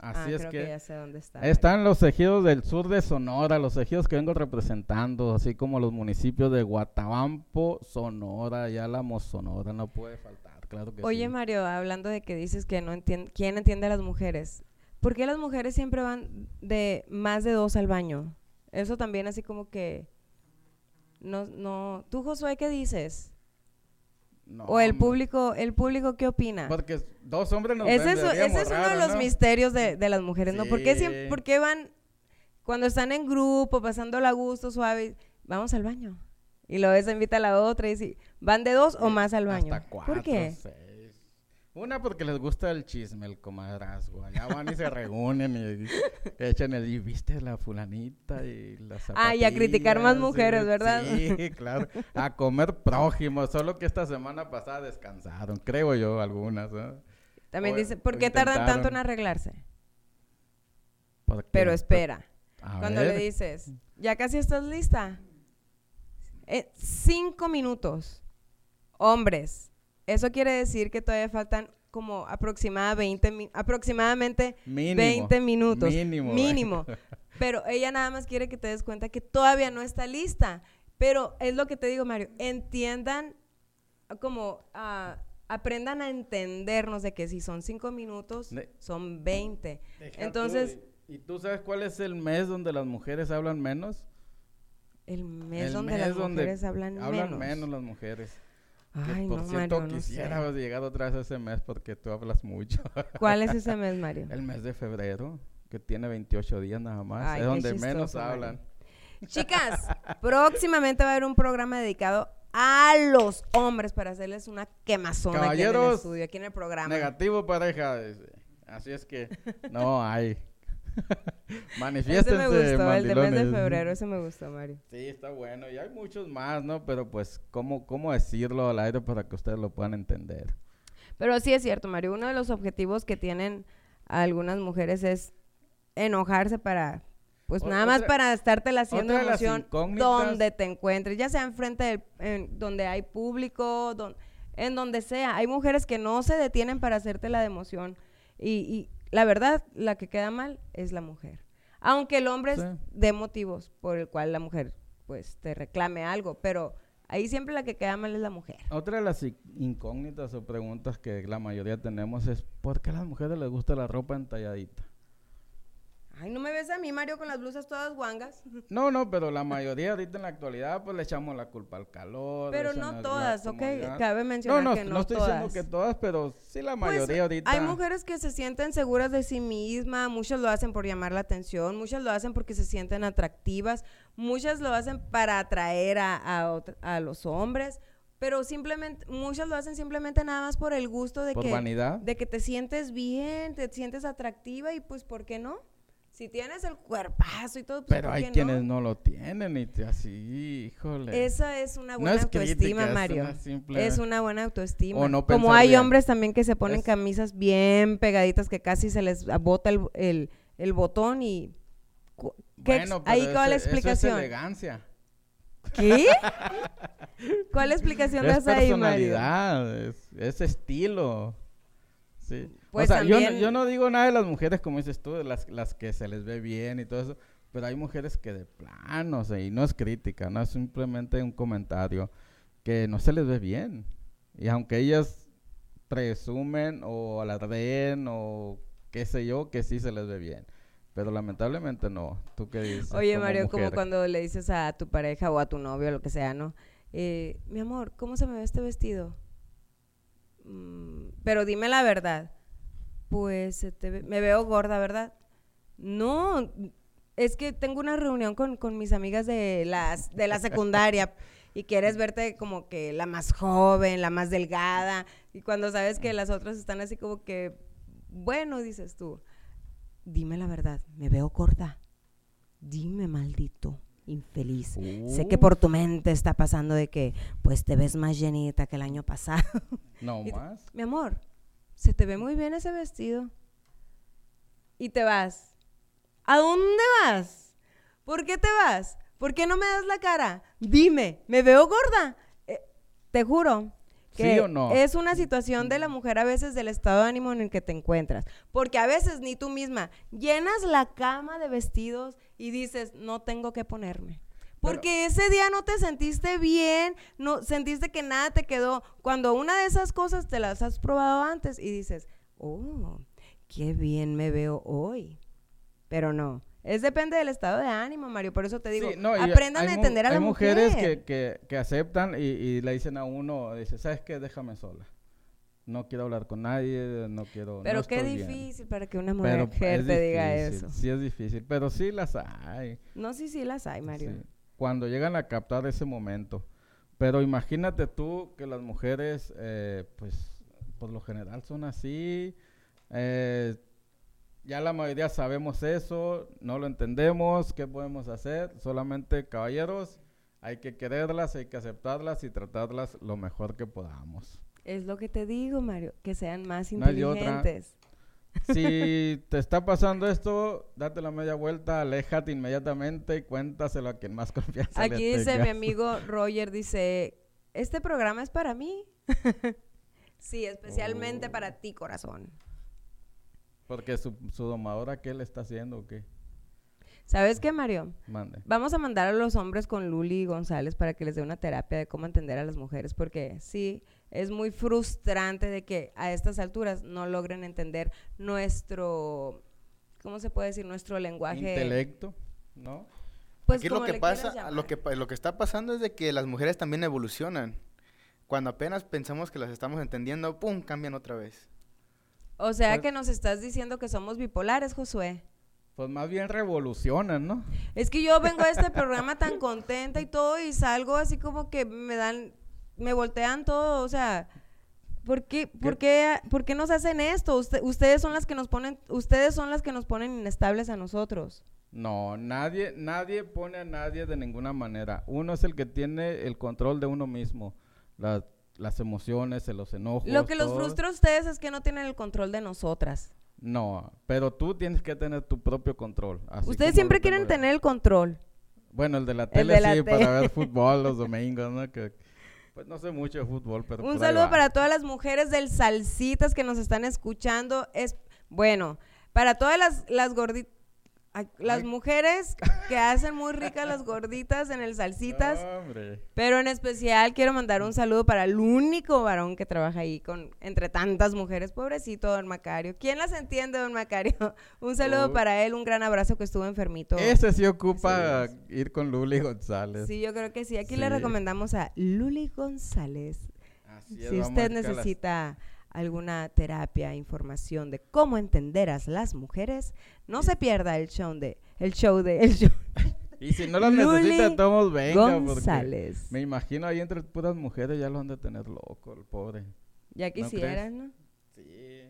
Speaker 3: Así
Speaker 1: ah,
Speaker 3: es
Speaker 1: creo
Speaker 3: que,
Speaker 1: ya sé dónde está.
Speaker 3: están los ejidos del sur de Sonora, los ejidos que vengo representando, así como los municipios de Guatabampo, Sonora y Álamos, Sonora, no puede faltar, claro que
Speaker 1: Oye,
Speaker 3: sí.
Speaker 1: Mario, hablando de que dices que no entiende, ¿quién entiende a las mujeres? ¿Por qué las mujeres siempre van de más de dos al baño? Eso también así como que no, no. ¿Tú, Josué, qué dices?
Speaker 3: No,
Speaker 1: o el
Speaker 3: hombre,
Speaker 1: público, el público, ¿qué opina?
Speaker 3: Porque dos hombres nos
Speaker 1: Ese es, ese es uno de los
Speaker 3: ¿no?
Speaker 1: misterios de, de las mujeres, ¿no? ¿Por qué, siem-
Speaker 3: Sí.
Speaker 1: por qué van, cuando están en grupo, pasándola a gusto, suave, vamos al baño? Y luego esa invita a la otra y dice, ¿van de dos o más al baño?
Speaker 3: Hasta cuatro,
Speaker 1: ¿Por qué?
Speaker 3: seis. Una porque les gusta el chisme, el comadrazgo. Allá van y se reúnen y, echan el y viste la fulanita y la
Speaker 1: Ah, y a criticar más
Speaker 3: zapatillas",
Speaker 1: mujeres, ¿verdad?
Speaker 3: Sí, claro. A comer prójimo, solo que esta semana pasada descansaron, creo yo, algunas. ¿no?
Speaker 1: También
Speaker 3: O-
Speaker 1: dice, ¿por qué tardan tanto en arreglarse?
Speaker 3: Porque-
Speaker 1: Pero espera.
Speaker 3: A
Speaker 1: Cuando le dices, ya casi estás lista. Eh, cinco minutos. Hombres. Eso quiere decir que todavía faltan como aproximada 20 mi- aproximadamente
Speaker 3: Mínimo.
Speaker 1: 20 minutos.
Speaker 3: Mínimo.
Speaker 1: Mínimo. Pero ella nada más quiere que te des cuenta que todavía no está lista. Pero es lo que te digo, Mario. Entiendan como ah, aprendan a entendernos de que si son cinco minutos,
Speaker 3: Ne-
Speaker 1: son 20.
Speaker 3: Deja
Speaker 1: Entonces,
Speaker 3: tú, ¿Y tú sabes cuál es el mes donde las mujeres hablan menos?
Speaker 1: el mes
Speaker 3: el
Speaker 1: donde
Speaker 3: mes
Speaker 1: las
Speaker 3: donde
Speaker 1: mujeres hablan,
Speaker 3: Hablan
Speaker 1: menos.
Speaker 3: menos las mujeres. Que,
Speaker 1: Ay,
Speaker 3: por
Speaker 1: no,
Speaker 3: cierto,
Speaker 1: Mario, no
Speaker 3: quisiera haber llegado otra vez ese mes porque tú hablas mucho.
Speaker 1: ¿Cuál es ese mes, Mario?
Speaker 3: el mes de febrero, que tiene 28 días nada más.
Speaker 1: Ay,
Speaker 3: es donde menos
Speaker 1: Mario.
Speaker 3: hablan.
Speaker 1: Chicas, próximamente va a haber un programa dedicado a los hombres para hacerles una quemazón aquí en el
Speaker 3: Caballeros,
Speaker 1: estudio, aquí en el programa.
Speaker 3: Negativo pareja. Así es que no hay.
Speaker 1: Ese
Speaker 3: Manifiéstense,
Speaker 1: me gustó, el de mes de febrero, ese me gustó, Mario.
Speaker 3: Sí, está bueno. Y hay muchos más, ¿no? Pero pues, ¿cómo, cómo decirlo al aire para que ustedes lo puedan entender?
Speaker 1: Pero sí es cierto, Mario, uno de los objetivos que tienen algunas mujeres es enojarse para, pues
Speaker 3: O-
Speaker 1: nada más para estártela haciendo emoción donde te encuentres, ya sea enfrente del, en donde hay público, don- en donde sea. Hay mujeres que no se detienen para hacerte la de emoción y la verdad, la que queda mal es la mujer. Aunque el hombre
Speaker 3: Sí.
Speaker 1: dé motivos por el cual la mujer pues te reclame algo, pero ahí siempre la que queda mal es la mujer.
Speaker 3: Otra de las incógnitas o preguntas que la mayoría tenemos es ¿por qué a las mujeres les gusta la ropa entalladita?
Speaker 1: Ay, ¿no me ves a mí, Mario, con las blusas todas guangas?
Speaker 3: No, no, pero la mayoría ahorita en la actualidad pues le echamos la culpa al calor.
Speaker 1: Pero no todas, ¿ok? Cabe
Speaker 3: No,
Speaker 1: mencionar
Speaker 3: no,
Speaker 1: que no,
Speaker 3: no estoy
Speaker 1: todas.
Speaker 3: diciendo que todas, pero sí la
Speaker 1: Pues,
Speaker 3: mayoría ahorita.
Speaker 1: Hay mujeres que se sienten seguras de sí mismas, muchas lo hacen por llamar la atención, muchas lo hacen porque se sienten atractivas, muchas lo hacen para atraer a, a, los hombres, pero simplemente, muchas lo hacen simplemente nada más por el gusto de
Speaker 3: Por
Speaker 1: que,
Speaker 3: vanidad.
Speaker 1: de que te sientes bien, te sientes atractiva y pues, ¿por qué no? Si tienes el cuerpazo y todo, pues,
Speaker 3: Pero
Speaker 1: ¿por
Speaker 3: hay
Speaker 1: qué
Speaker 3: quienes
Speaker 1: no?
Speaker 3: no lo tienen y te- así, híjole.
Speaker 1: Esa es una
Speaker 3: No
Speaker 1: buena
Speaker 3: es
Speaker 1: autoestima,
Speaker 3: crítica, es
Speaker 1: Mario.
Speaker 3: una simple-
Speaker 1: Es una buena autoestima.
Speaker 3: O no
Speaker 1: Como hay
Speaker 3: bien.
Speaker 1: hombres también que se ponen
Speaker 3: Es-
Speaker 1: camisas bien pegaditas que casi se les bota el, el, el botón y... cu- ¿qué ex-
Speaker 3: Bueno,
Speaker 1: ahí cuál
Speaker 3: ese-
Speaker 1: explicación?
Speaker 3: Eso es elegancia.
Speaker 1: ¿Qué? ¿Cuál explicación
Speaker 3: es
Speaker 1: das ahí, Mario?
Speaker 3: personalidad, es, es estilo. Sí.
Speaker 1: Pues
Speaker 3: o sea, yo, no,
Speaker 1: también-
Speaker 3: yo no digo nada de las mujeres, como dices tú, de las, las que se les ve bien y todo eso, pero hay mujeres que de plano, o sea, y no es crítica, no es simplemente un comentario, que no se les ve bien. Y aunque ellas presumen o alarden o qué sé yo, que sí se les ve bien. Pero lamentablemente no. ¿Tú qué dices?
Speaker 1: Oye,
Speaker 3: como
Speaker 1: Mario, como
Speaker 3: mujer?
Speaker 1: cuando le dices a tu pareja o a tu novio, lo que sea, ¿no? Eh, mi amor, ¿cómo se me ve este vestido? "Mm, pero dime la verdad. Pues se te ve- me veo gorda, ¿verdad? No, es que tengo una reunión con, con mis amigas de, las, de la secundaria y quieres verte como que la más joven, la más delgada. Y cuando sabes que las otras están así como que, bueno, dices tú, dime la verdad, me veo gorda. Dime, maldito, infeliz. Sé que por tu mente está pasando de que, pues, te ves más llenita que el año pasado.
Speaker 3: No más.
Speaker 1: Mi amor, se te ve muy bien ese vestido. Y te vas. ¿A dónde vas? ¿Por qué te vas? ¿Por qué no me das la cara? Dime, ¿me veo gorda? Eh, te juro que
Speaker 3: ¿Sí o no?
Speaker 1: es una situación de la mujer a veces del estado de ánimo en el que te encuentras. Porque a veces ni tú misma llenas la cama de vestidos y dices, no tengo que ponerme. Porque ese día no te sentiste bien, no sentiste que nada te quedó. Cuando una de esas cosas te las has probado antes y dices, oh, qué bien me veo hoy. Pero no, es depende del estado de ánimo, Mario. Por eso te digo,
Speaker 3: Sí, no, y
Speaker 1: aprendan
Speaker 3: hay
Speaker 1: a entender a la
Speaker 3: hay
Speaker 1: mujer.
Speaker 3: mujeres que, que, que aceptan y, y le dicen a uno, dice, ¿sabes qué? Déjame sola. No quiero hablar con nadie, no quiero...
Speaker 1: Pero
Speaker 3: no
Speaker 1: qué
Speaker 3: estoy bien".
Speaker 1: difícil para que una mujer te diga eso.
Speaker 3: Sí es difícil, pero sí las hay.
Speaker 1: No, sí, sí las hay, Mario.
Speaker 3: sí, cuando llegan a captar ese momento. Pero imagínate tú que las mujeres, eh, pues, por lo general son así. eh, ya la mayoría sabemos eso, no lo entendemos, ¿qué podemos hacer? Solamente, caballeros, hay que quererlas, hay que aceptarlas y tratarlas lo mejor que podamos.
Speaker 1: Es lo que te digo, Mario, que sean más inteligentes.
Speaker 3: Si te está pasando esto, date la media vuelta, aléjate inmediatamente y cuéntaselo a quien más confianza le
Speaker 1: Aquí dice mi amigo Roger, dice, ¿este programa es para mí? sí, especialmente
Speaker 3: Oh.
Speaker 1: para ti, corazón.
Speaker 3: Porque su, su domadora, ¿qué le está haciendo o qué?
Speaker 1: ¿Sabes qué, Mario?
Speaker 3: Mande.
Speaker 1: Vamos a mandar a los hombres con Luli González para que les dé una terapia de cómo entender a las mujeres, porque sí, es muy frustrante de que a estas alturas no logren entender nuestro, ¿cómo se puede decir? Nuestro lenguaje.
Speaker 3: Intelecto, ¿no?
Speaker 1: Pues
Speaker 12: Aquí lo que pasa, lo que, lo que está pasando es de que las mujeres también evolucionan. Cuando apenas pensamos que las estamos entendiendo, ¡pum!, cambian otra vez.
Speaker 1: O sea
Speaker 3: Pues-
Speaker 1: que nos estás diciendo que somos bipolares, Josué.
Speaker 3: Pues más bien revolucionan, ¿no?
Speaker 1: Es que yo vengo a este programa tan contenta y todo y salgo así como que me dan, me voltean todo, o sea, ¿por qué, por qué, por qué nos hacen esto? Usted- ustedes son las que nos ponen, ustedes son las que nos ponen inestables a nosotros.
Speaker 3: No, nadie, nadie pone a nadie de ninguna manera. Uno es el que tiene el control de uno mismo. Las, las emociones, los enojos.
Speaker 1: Lo que los frustra a ustedes es que no tienen el control de nosotras.
Speaker 3: No, pero tú tienes que tener tu propio control. así
Speaker 1: ustedes siempre quieren
Speaker 3: yo.
Speaker 1: tener el control.
Speaker 3: Bueno, el de la
Speaker 1: El
Speaker 3: tele
Speaker 1: de la
Speaker 3: sí, para ver fútbol los domingos, ¿no? Que, pues no sé mucho de fútbol, pero
Speaker 1: Un saludo para todas las mujeres del Salsitas que nos están escuchando. Es bueno, para todas las, las gorditas, las
Speaker 3: Ay.
Speaker 1: mujeres que hacen muy ricas las gorditas en el Salsitas.
Speaker 3: No.
Speaker 1: Pero en especial quiero mandar un saludo para el único varón que trabaja ahí con entre tantas mujeres. Pobrecito, don Macario. ¿Quién las entiende, don Macario? Un saludo para él, un gran abrazo que estuvo enfermito.
Speaker 3: Ese sí ocupa ir con Luli González.
Speaker 1: Sí, yo creo que sí. Aquí le recomendamos a Luli González.
Speaker 3: Así es,
Speaker 1: Si usted
Speaker 3: las-
Speaker 1: necesita alguna terapia, información de cómo entender a las mujeres, no se pierda el show de el show de el show.
Speaker 3: Y si no las necesita, todos venga,
Speaker 1: González.
Speaker 3: porque me imagino ahí entre puras mujeres ya lo han de tener loco, el pobre.
Speaker 1: Ya
Speaker 3: crees?
Speaker 1: quisieran, ¿no?
Speaker 3: Sí.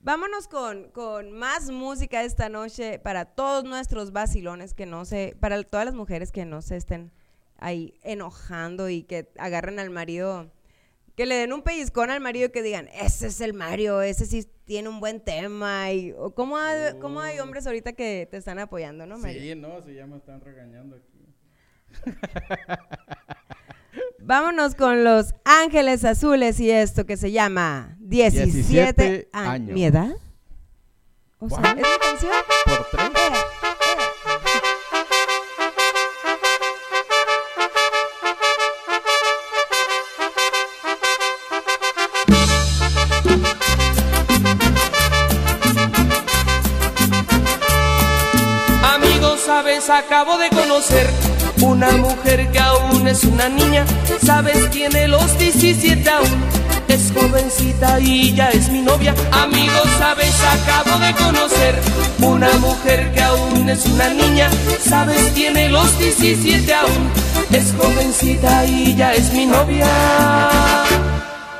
Speaker 1: Vámonos con, con más música esta noche para todos nuestros vacilones que no se, para todas las mujeres que no se estén ahí enojando y que agarren al marido, que le den un pellizcón al marido y que digan, ese es el Mario, ese sí tiene un buen tema. Y, o ¿cómo, hay, cómo hay hombres ahorita que te están apoyando, no, Mario?
Speaker 3: Sí, no, si ya me están regañando aquí.
Speaker 1: Vámonos con los Ángeles Azules y esto que se llama 17,
Speaker 3: 17
Speaker 1: años. ¿Mi edad? O sea? ¿es mi canción?
Speaker 3: Por tres.
Speaker 13: Sabes, acabo de conocer una mujer que aún es una niña. Sabes, tiene los 17 aún. Es jovencita y ya es mi novia. Amigos, sabes, acabo de conocer una mujer que aún es una niña. Sabes, tiene los 17 aún. Es jovencita y ya es mi novia.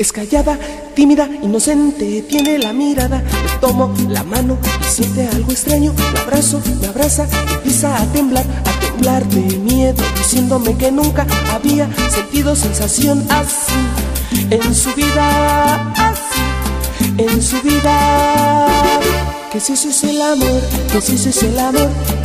Speaker 13: Es callada, tímida, inocente, tiene la mirada. Le tomo la mano y siente algo extraño. La abrazo, me abraza, empieza a temblar, a temblar de miedo, diciéndome que nunca había sentido sensación así en su vida, así en su vida. Que si eso es el amor, que si eso es el amor,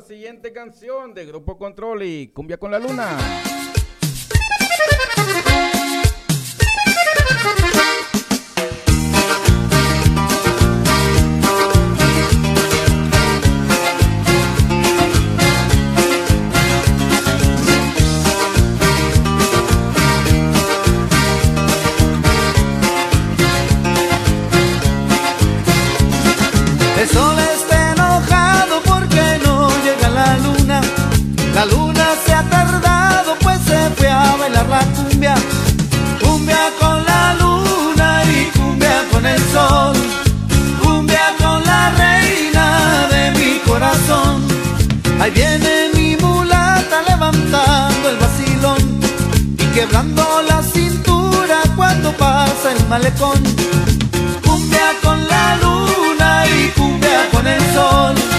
Speaker 3: Siguiente canción de Grupo Control
Speaker 2: y Cumbia con la Luna. Malecón. Cumbia con la luna y cumbia con el sol.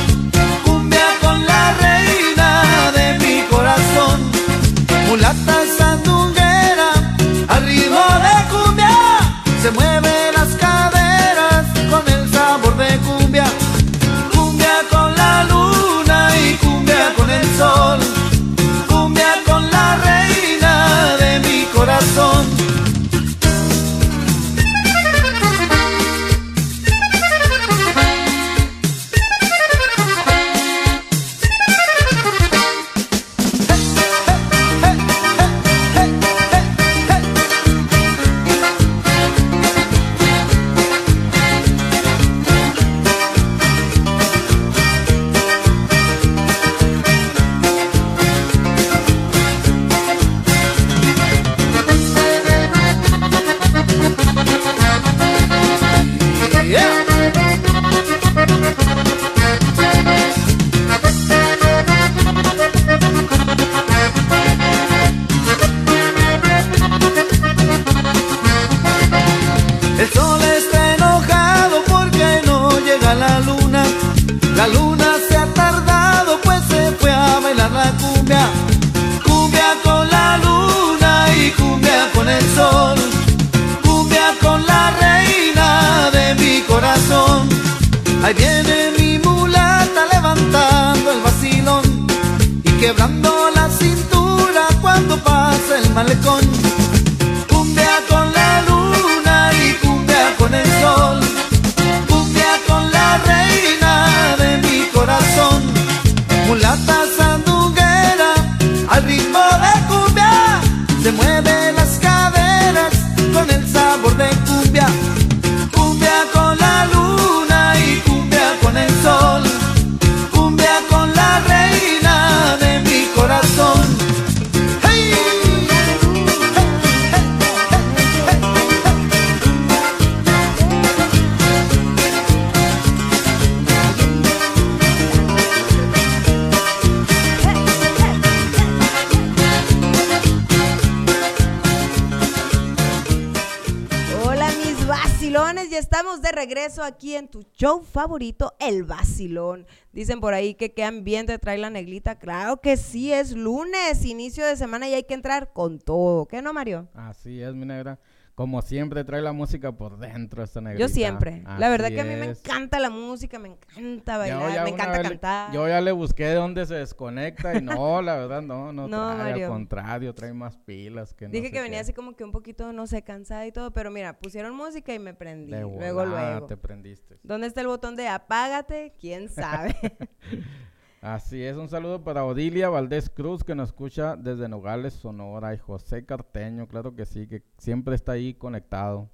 Speaker 2: El
Speaker 1: Vacilón. Dicen por ahí que qué ambiente trae la neglita. Claro que sí, es lunes, inicio de semana y hay que entrar con todo. ¿Qué no, Mario?
Speaker 3: Así es, mi negra. Como siempre trae la música por dentro esta negrita.
Speaker 1: Yo siempre. La verdad que a mí me encanta la música, me encanta bailar, me encanta
Speaker 3: le-
Speaker 1: cantar.
Speaker 3: Yo ya le busqué de dónde se desconecta y no, la verdad no, no,
Speaker 1: No,
Speaker 3: trae,
Speaker 1: Mario.
Speaker 3: al contrario, trae más pilas que no
Speaker 1: Dije
Speaker 3: sé
Speaker 1: que venía
Speaker 3: qué.
Speaker 1: así como que un poquito, no sé, cansada y todo, pero mira, pusieron música y me prendí.
Speaker 3: De
Speaker 1: luego,
Speaker 3: volada
Speaker 1: luego.
Speaker 3: te prendiste.
Speaker 1: ¿Dónde está el botón de apágate? ¿Quién sabe?
Speaker 3: Así es, un saludo para Odilia Valdés Cruz que nos escucha desde Nogales, Sonora, y José Carteño, claro que sí, que siempre está ahí conectado.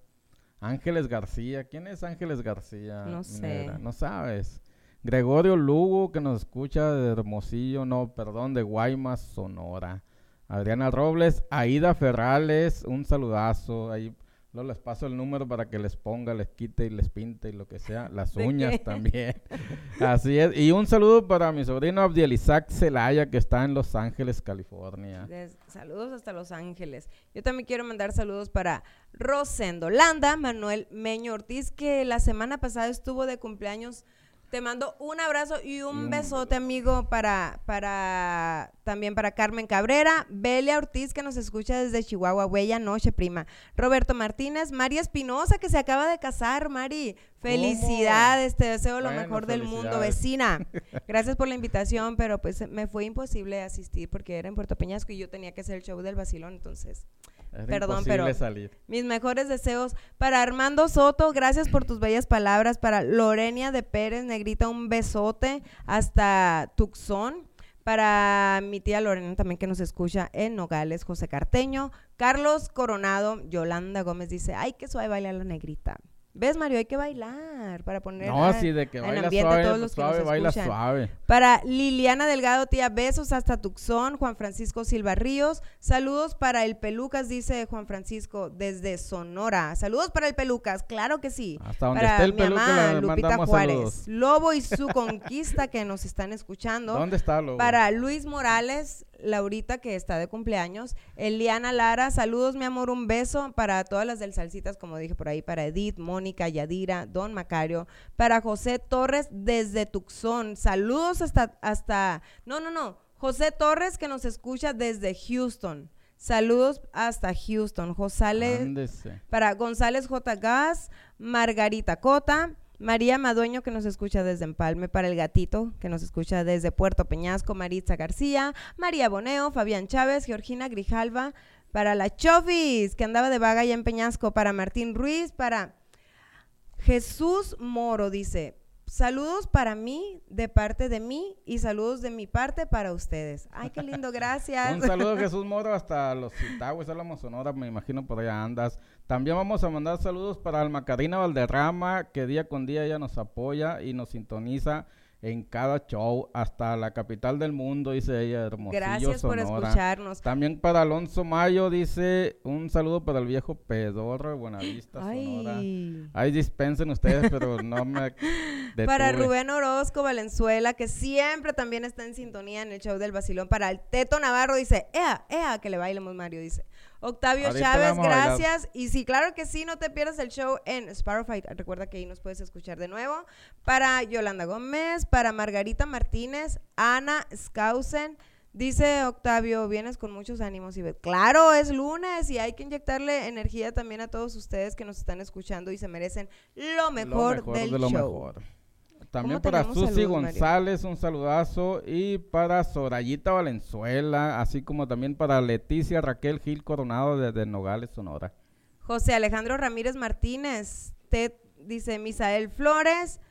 Speaker 3: Ángeles García, ¿quién es Ángeles García?
Speaker 1: No sé.
Speaker 3: No sabes. Gregorio Lugo que nos escucha de Hermosillo, no, perdón, de Guaymas, Sonora. Adriana Robles, Aida Ferrales, un saludazo. Ahí luego les paso el número para que les ponga, les quite y les pinte y lo que sea. Las
Speaker 1: ¿De
Speaker 3: uñas también. Así es. Y un saludo para mi sobrino Abdiel Isaac Celaya que está en Los Ángeles, California.
Speaker 1: Saludos hasta Los Ángeles. Yo también quiero mandar saludos para Rosendo Landa, Manuel Meño Ortiz, que la semana pasada estuvo de cumpleaños. Te mando un abrazo y un,
Speaker 3: un
Speaker 1: besote, amigo, para, para también para Carmen Cabrera, Belia Ortiz, que nos escucha desde Chihuahua, Huella Noche, prima. Roberto Martínez, María Espinosa, que se acaba de casar, Mari. Felicidades, te deseo lo mejor del mundo, vecina. Gracias por la invitación, pero pues me fue imposible asistir porque era en Puerto Peñasco y yo tenía que hacer el show del vacilón, entonces.
Speaker 3: Era
Speaker 1: Perdón, pero
Speaker 3: salir.
Speaker 1: mis mejores deseos para Armando Soto, gracias por tus bellas palabras. Para Lorenia de Pérez, negrita, un besote hasta Tucson. Para mi tía Lorena también que nos escucha en Nogales, José Carteño. Carlos Coronado, Yolanda Gómez dice, ay, que suave baila la negrita. ¿Ves, Mario? Hay que bailar para poner
Speaker 3: No,
Speaker 1: a-
Speaker 3: así de que baila
Speaker 1: ambiente a
Speaker 3: suave,
Speaker 1: todos los que
Speaker 3: suave,
Speaker 1: nos
Speaker 3: baila
Speaker 1: escuchan.
Speaker 3: suave.
Speaker 1: Para Liliana Delgado, tía, besos hasta Tucson. Juan Francisco Silva Ríos. Saludos para el Pelucas, dice Juan Francisco, desde Sonora. Saludos para el Pelucas, claro que sí.
Speaker 3: Hasta donde
Speaker 1: para
Speaker 3: esté el
Speaker 1: mi
Speaker 3: Peluca
Speaker 1: mamá, Lupita Juárez.
Speaker 3: saludos.
Speaker 1: Lobo y su conquista que nos están escuchando.
Speaker 3: ¿Dónde está Lobo?
Speaker 1: Para Luis Morales, Laurita que está de cumpleaños, Eliana Lara, saludos mi amor, un beso para todas las del Salsitas, como dije por ahí, para Edith, Mónica, Yadira, Don Macario, para José Torres desde Tucson, saludos hasta, hasta, no, no, no, José Torres que nos escucha desde Houston, saludos hasta Houston, José
Speaker 3: Ándese.
Speaker 1: para González J. Gas, Margarita Cota, María Madueño, que nos escucha desde Empalme, para el gatito, que nos escucha desde Puerto Peñasco, Maritza García, María Boneo, Fabián Chávez, Georgina Grijalva, para la Chofis, que andaba de vaga allá en Peñasco, para Martín Ruiz, para Jesús Moro, dice, saludos para mí, de parte de mí, y saludos de mi parte para ustedes. Ay, qué lindo, gracias.
Speaker 3: Un saludo Jesús Moro hasta los Citahues, Álamos Sonora, me imagino por allá andas. También vamos a mandar saludos para Alma Karina Valderrama, que día con día ella nos apoya y nos sintoniza en cada show, hasta la capital del mundo, dice ella, Hermosillo,
Speaker 1: Gracias por
Speaker 3: Sonora.
Speaker 1: escucharnos.
Speaker 3: También para Alonso Mayo, dice, un saludo para el viejo pedorro de Buenavista, Sonora.
Speaker 1: Ay.
Speaker 3: Dispensen ustedes, pero no me
Speaker 1: Para
Speaker 3: detuve.
Speaker 1: Rubén Orozco Valenzuela, que siempre también está en sintonía en el show del Vacilón. Para el Teto Navarro, dice, ea, ea, que le bailemos Mario, dice. Octavio
Speaker 3: Ahorita
Speaker 1: Chávez, gracias. Y sí, claro que sí, no te pierdas el show en Sparrowfight. Recuerda que ahí nos puedes escuchar de nuevo. Para Yolanda Gómez, para Margarita Martínez, Ana Skausen. Dice Octavio, vienes con muchos ánimos y ve- claro, es lunes y hay que inyectarle energía también a todos ustedes que nos están escuchando y se merecen lo mejor,
Speaker 3: Lo
Speaker 1: del
Speaker 3: de lo
Speaker 1: show.
Speaker 3: mejor. También
Speaker 1: ¿Cómo
Speaker 3: para Susi
Speaker 1: Mario?
Speaker 3: González, un saludazo. Y para Sorayita Valenzuela, así como también para Leticia Raquel Gil Coronado desde Nogales, Sonora.
Speaker 1: José Alejandro Ramírez Martínez, Ted dice Misael Flores,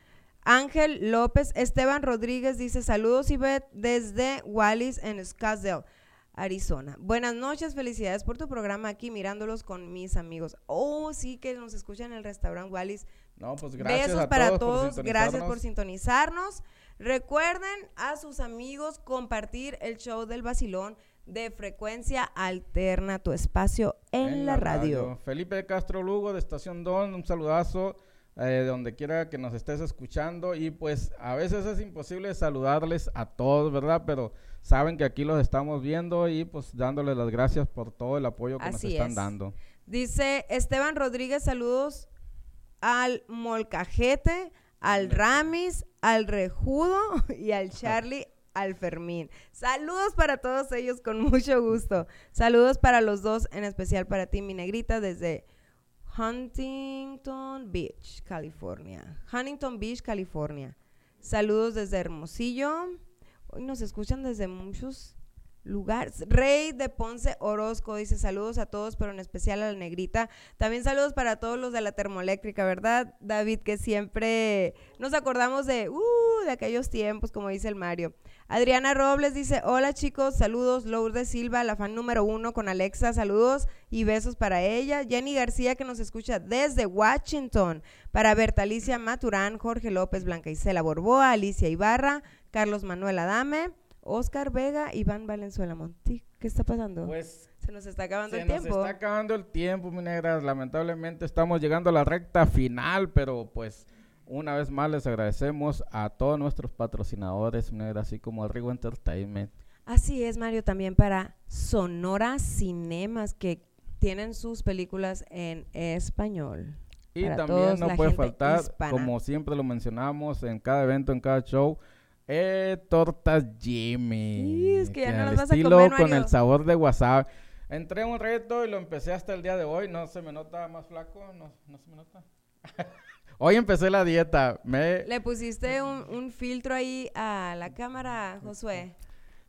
Speaker 1: Ángel López, Esteban Rodríguez dice saludos Ivette desde Wallis en Scottsdale, Arizona. Buenas noches, felicidades por tu programa aquí mirándolos con mis amigos. Oh, sí que nos escuchan en el restaurante Wallis.
Speaker 3: No, pues gracias
Speaker 1: Besos
Speaker 3: a
Speaker 1: para
Speaker 3: todos, por
Speaker 1: gracias por
Speaker 3: sintonizarnos.
Speaker 1: Recuerden a sus amigos compartir el show del vacilón de frecuencia alterna, tu espacio en, la, radio.
Speaker 3: Felipe Castro Lugo de Estación Don, un saludazo eh, de donde quiera que nos estés escuchando. Y pues a veces es imposible saludarles a todos, ¿verdad? Pero saben que aquí los estamos viendo y pues dándoles las gracias por todo el apoyo que nos están
Speaker 1: es.
Speaker 3: dando.
Speaker 1: Dice Esteban Rodríguez, saludos al Molcajete, al Ramis, al Rejudo y al Charlie, al Fermín. Saludos para todos ellos con mucho gusto. Saludos para los dos, en especial para ti, mi negrita, desde Huntington Beach, California. Huntington Beach, California. Saludos desde Hermosillo. Hoy nos escuchan desde muchos lugares. Rey de Ponce Orozco dice saludos a todos, pero en especial a la negrita. También saludos para todos los de la termoeléctrica, ¿verdad? David, que siempre nos acordamos de, uh, de aquellos tiempos, como dice el Mario. Adriana Robles dice, hola chicos, saludos. Lourdes Silva, la fan número uno con Alexa, saludos y besos para ella. Jenny García, que nos escucha desde Washington. Para Bertalicia Maturán, Jorge López, Blanca Isela Borboa, Alicia Ibarra, Carlos Manuel Adame, Oscar Vega, Iván Valenzuela Monti. ¿Qué está pasando?
Speaker 3: Pues
Speaker 1: Se nos está acabando
Speaker 3: se
Speaker 1: el
Speaker 3: nos
Speaker 1: tiempo.
Speaker 3: está acabando el tiempo, mi negra. Lamentablemente estamos llegando a la recta final, pero pues una vez más les agradecemos a todos nuestros patrocinadores, mi negra, así como a Rigo Entertainment.
Speaker 1: Así es, Mario, también para Sonora Cinemas, que tienen sus películas en español.
Speaker 3: Y
Speaker 1: Para
Speaker 3: también no puede faltar,
Speaker 1: hispana.
Speaker 3: como siempre lo mencionamos en cada evento, en cada show, eh, tortas Jimmy.
Speaker 1: Y es que ya no las vas a
Speaker 3: estilo
Speaker 1: comer,
Speaker 3: con el sabor de wasabi. Entré a un reto y lo empecé hasta el día de hoy. No se me nota más flaco, no, no se me nota. hoy empecé la dieta. Me,
Speaker 1: Le pusiste un, un filtro ahí a la cámara, Josué.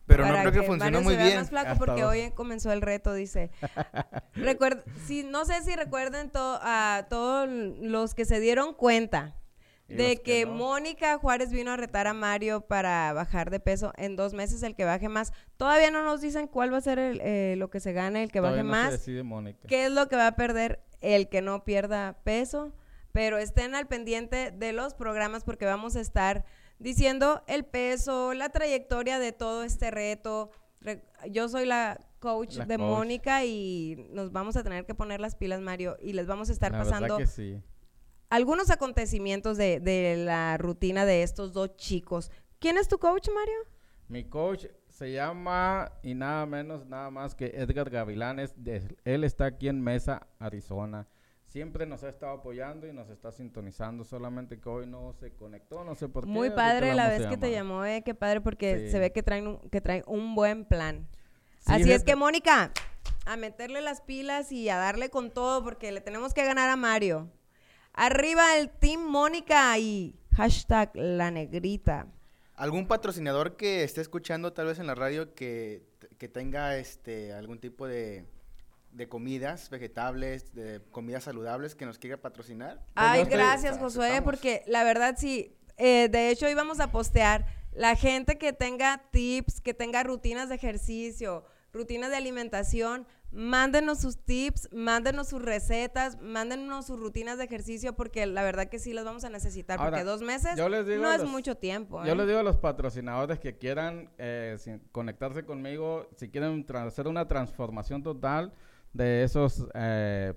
Speaker 12: Pero no creo que funcionó
Speaker 1: Mario
Speaker 12: muy
Speaker 1: se
Speaker 12: bien.
Speaker 1: más flaco
Speaker 3: Hasta
Speaker 1: porque
Speaker 3: dos.
Speaker 1: hoy comenzó el reto, dice. Recuer- si, no sé si recuerden to- a todos los que se dieron cuenta de que,
Speaker 3: que no.
Speaker 1: Mónica Juárez vino a retar a Mario para bajar de peso en dos meses el que baje más. Todavía no nos dicen cuál va a ser el, eh, lo que se gane el que
Speaker 3: todavía
Speaker 1: baje
Speaker 3: no se
Speaker 1: más.
Speaker 3: decide Mónica.
Speaker 1: ¿Qué es lo que va a perder el que no pierda peso? Pero estén al pendiente de los programas porque vamos a estar diciendo el peso, la trayectoria de todo este reto. Re- Yo soy la coach
Speaker 3: La
Speaker 1: de
Speaker 3: coach.
Speaker 1: Mónica y nos vamos a tener que poner las pilas, Mario, y les vamos a estar
Speaker 3: La
Speaker 1: pasando
Speaker 3: que sí.
Speaker 1: Algunos acontecimientos de, de la rutina de estos dos chicos. ¿Quién es tu coach, Mario?
Speaker 3: Mi coach se llama y nada menos, nada más que Edgar Gavilanes. de- él está aquí en Mesa, Arizona. Siempre nos ha estado apoyando y nos está sintonizando, solamente que hoy no se conectó, no sé por qué.
Speaker 1: Muy padre la vez que te llamó, eh, qué padre porque
Speaker 3: Sí.
Speaker 1: se ve que traen un, que traen un buen plan.
Speaker 3: Sí,
Speaker 1: Así es que Mónica, a meterle las pilas y a darle con todo porque le tenemos que ganar a Mario. Arriba el team Mónica y hashtag la negrita.
Speaker 12: ¿Algún patrocinador que esté escuchando tal vez en la radio que, que tenga este algún tipo de, de comidas vegetables, de comidas saludables que nos quiera patrocinar?
Speaker 1: Ay,
Speaker 3: yo estoy-
Speaker 1: gracias Josué,
Speaker 12: aceptamos.
Speaker 1: porque la verdad sí, eh, de hecho íbamos a postear la gente que tenga tips, que tenga rutinas de ejercicio, rutinas de alimentación, mándenos sus tips, mándenos sus recetas, mándenos sus rutinas de ejercicio, porque la verdad que sí las vamos a necesitar,
Speaker 3: Ahora,
Speaker 1: porque dos meses
Speaker 3: yo les digo
Speaker 1: no es mucho tiempo.
Speaker 3: Yo
Speaker 1: ¿eh?
Speaker 3: les digo a los patrocinadores que quieran eh, conectarse conmigo, si quieren hacer una transformación total de esos, eh,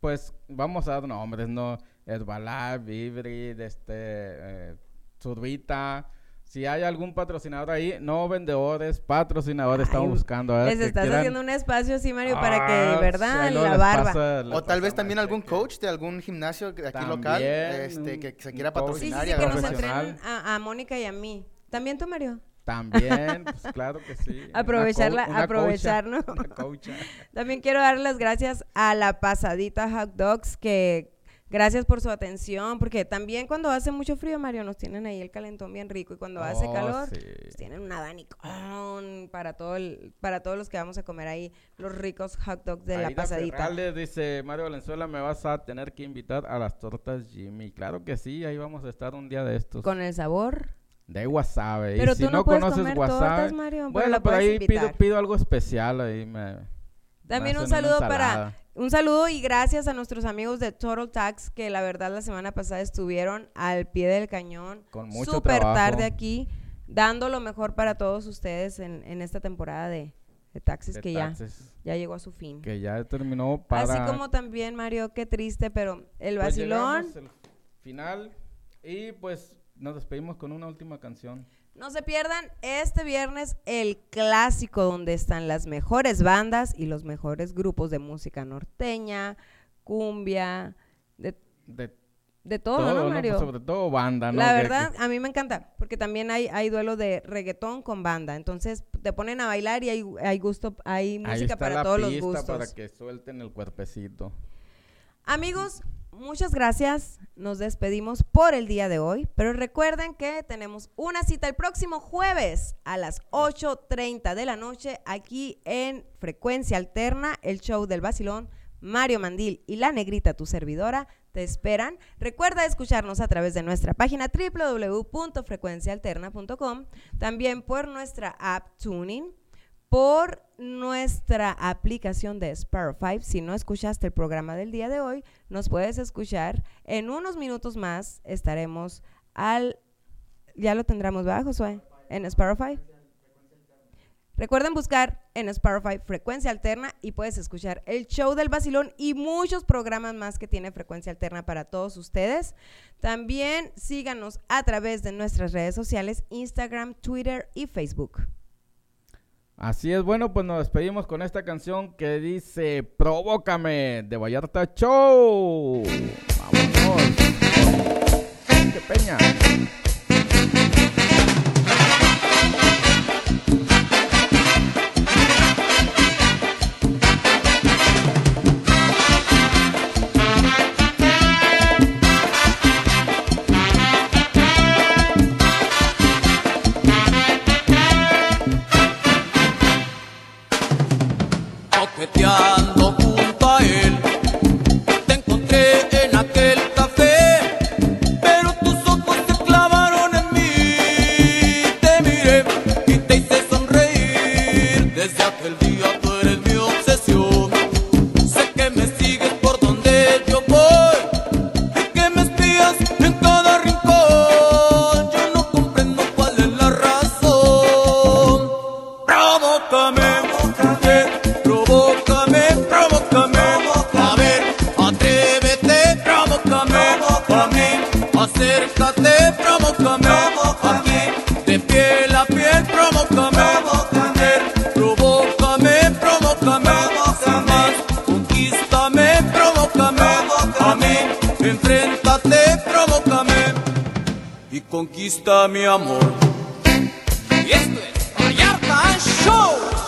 Speaker 3: pues vamos a dar nombres, ¿no? Herbalife, Vibri, este, eh, Turbita. Si hay algún patrocinador ahí, no vendedores, patrocinadores, estamos
Speaker 1: Ay,
Speaker 3: buscando. a ver,
Speaker 1: Les estás
Speaker 3: quieran-
Speaker 1: haciendo un espacio así, Mario, para
Speaker 3: Ah,
Speaker 1: que,
Speaker 3: sí,
Speaker 1: ¿verdad?
Speaker 3: ahí luego
Speaker 1: la barba.
Speaker 3: pasa-
Speaker 12: O tal vez también algún
Speaker 3: cheque.
Speaker 12: coach de algún gimnasio de aquí
Speaker 3: También,
Speaker 12: local este, que se quiera
Speaker 3: coach.
Speaker 1: Sí, sí,
Speaker 12: patrocinar
Speaker 1: sí,
Speaker 12: y
Speaker 1: que nos entrenen a, a Mónica y a mí. ¿También tú, Mario?
Speaker 3: También, pues claro que sí. Una
Speaker 1: Aprovechar
Speaker 3: co-
Speaker 1: la-
Speaker 3: una
Speaker 1: aprovechar,
Speaker 3: coacha,
Speaker 1: ¿no?
Speaker 3: una coacha.
Speaker 1: También quiero dar las gracias a la pasadita Hot Dogs, que gracias por su atención, porque también cuando hace mucho frío, Mario, nos tienen ahí el calentón bien rico y cuando hace
Speaker 3: Oh,
Speaker 1: calor,
Speaker 3: sí.
Speaker 1: tienen un abanicón para todo el, para todos los que vamos a comer ahí los ricos hot dogs de la
Speaker 3: Aida
Speaker 1: pasadita.
Speaker 3: Ferrales dice, Mario Valenzuela, me vas a tener que invitar a las tortas Jimmy. Claro que sí, ahí vamos a estar un día de estos.
Speaker 1: Con el sabor.
Speaker 3: De wasabi.
Speaker 1: Pero
Speaker 3: y si
Speaker 1: tú no
Speaker 3: no, conoces
Speaker 1: comer
Speaker 3: wasabi,
Speaker 1: tortas, Mario, pero
Speaker 3: bueno,
Speaker 1: la
Speaker 3: por
Speaker 1: puedes
Speaker 3: ahí pido, pido algo especial ahí me...
Speaker 1: También un saludo para un saludo y gracias a nuestros amigos de Total Tax que la verdad la semana pasada estuvieron al pie del cañón,
Speaker 3: Con mucho
Speaker 1: súper tarde aquí, dando lo mejor para todos ustedes en, en esta temporada de, de taxis
Speaker 3: de
Speaker 1: que
Speaker 3: taxes,
Speaker 1: ya ya llegó a su fin.
Speaker 3: Que ya terminó para...
Speaker 1: Así como también Mario, qué triste, pero el
Speaker 3: pues,
Speaker 1: vacilón.
Speaker 3: final y pues nos despedimos con una última canción.
Speaker 1: No se pierdan este viernes el clásico donde están las mejores bandas y los mejores grupos de música norteña, cumbia, de,
Speaker 3: De
Speaker 1: de todo,
Speaker 3: todo,
Speaker 1: ¿no,
Speaker 3: ¿no?
Speaker 1: Mario?
Speaker 3: Pues, sobre todo banda, ¿no?
Speaker 1: La verdad, a mí me encanta, porque también hay, hay duelo de reggaetón con banda. Entonces te ponen a bailar y hay, hay gusto, hay música para todos los gustos.
Speaker 3: para que suelten el cuerpecito.
Speaker 1: Amigos, muchas gracias. Nos despedimos por el día de hoy. Pero recuerden que tenemos una cita el próximo jueves a las 8.30 de la noche aquí en Frecuencia Alterna, el show del Basilón. Mario Mandil y la negrita, tu servidora, te esperan. Recuerda escucharnos a través de nuestra página www.frecuencialterna.com, también por nuestra app Tuning, por nuestra aplicación de Spotify. Si no escuchaste el programa del día de hoy, nos puedes escuchar. En unos minutos más estaremos al... Ya lo tendremos, ¿verdad, Josué? En Spotify. Recuerden buscar en Spotify Frecuencia Alterna y puedes escuchar el show del vacilón y muchos programas más que tiene Frecuencia Alterna para todos ustedes. También síganos a través de nuestras redes sociales, Instagram, Twitter y Facebook.
Speaker 3: Así es, bueno, pues nos despedimos con esta canción que dice Provócame de Vallarta Show. Vámonos. ¡Qué peña!
Speaker 14: Tú eres mi obsesión. Conquista mi amor. Y esto es Vallarta Show.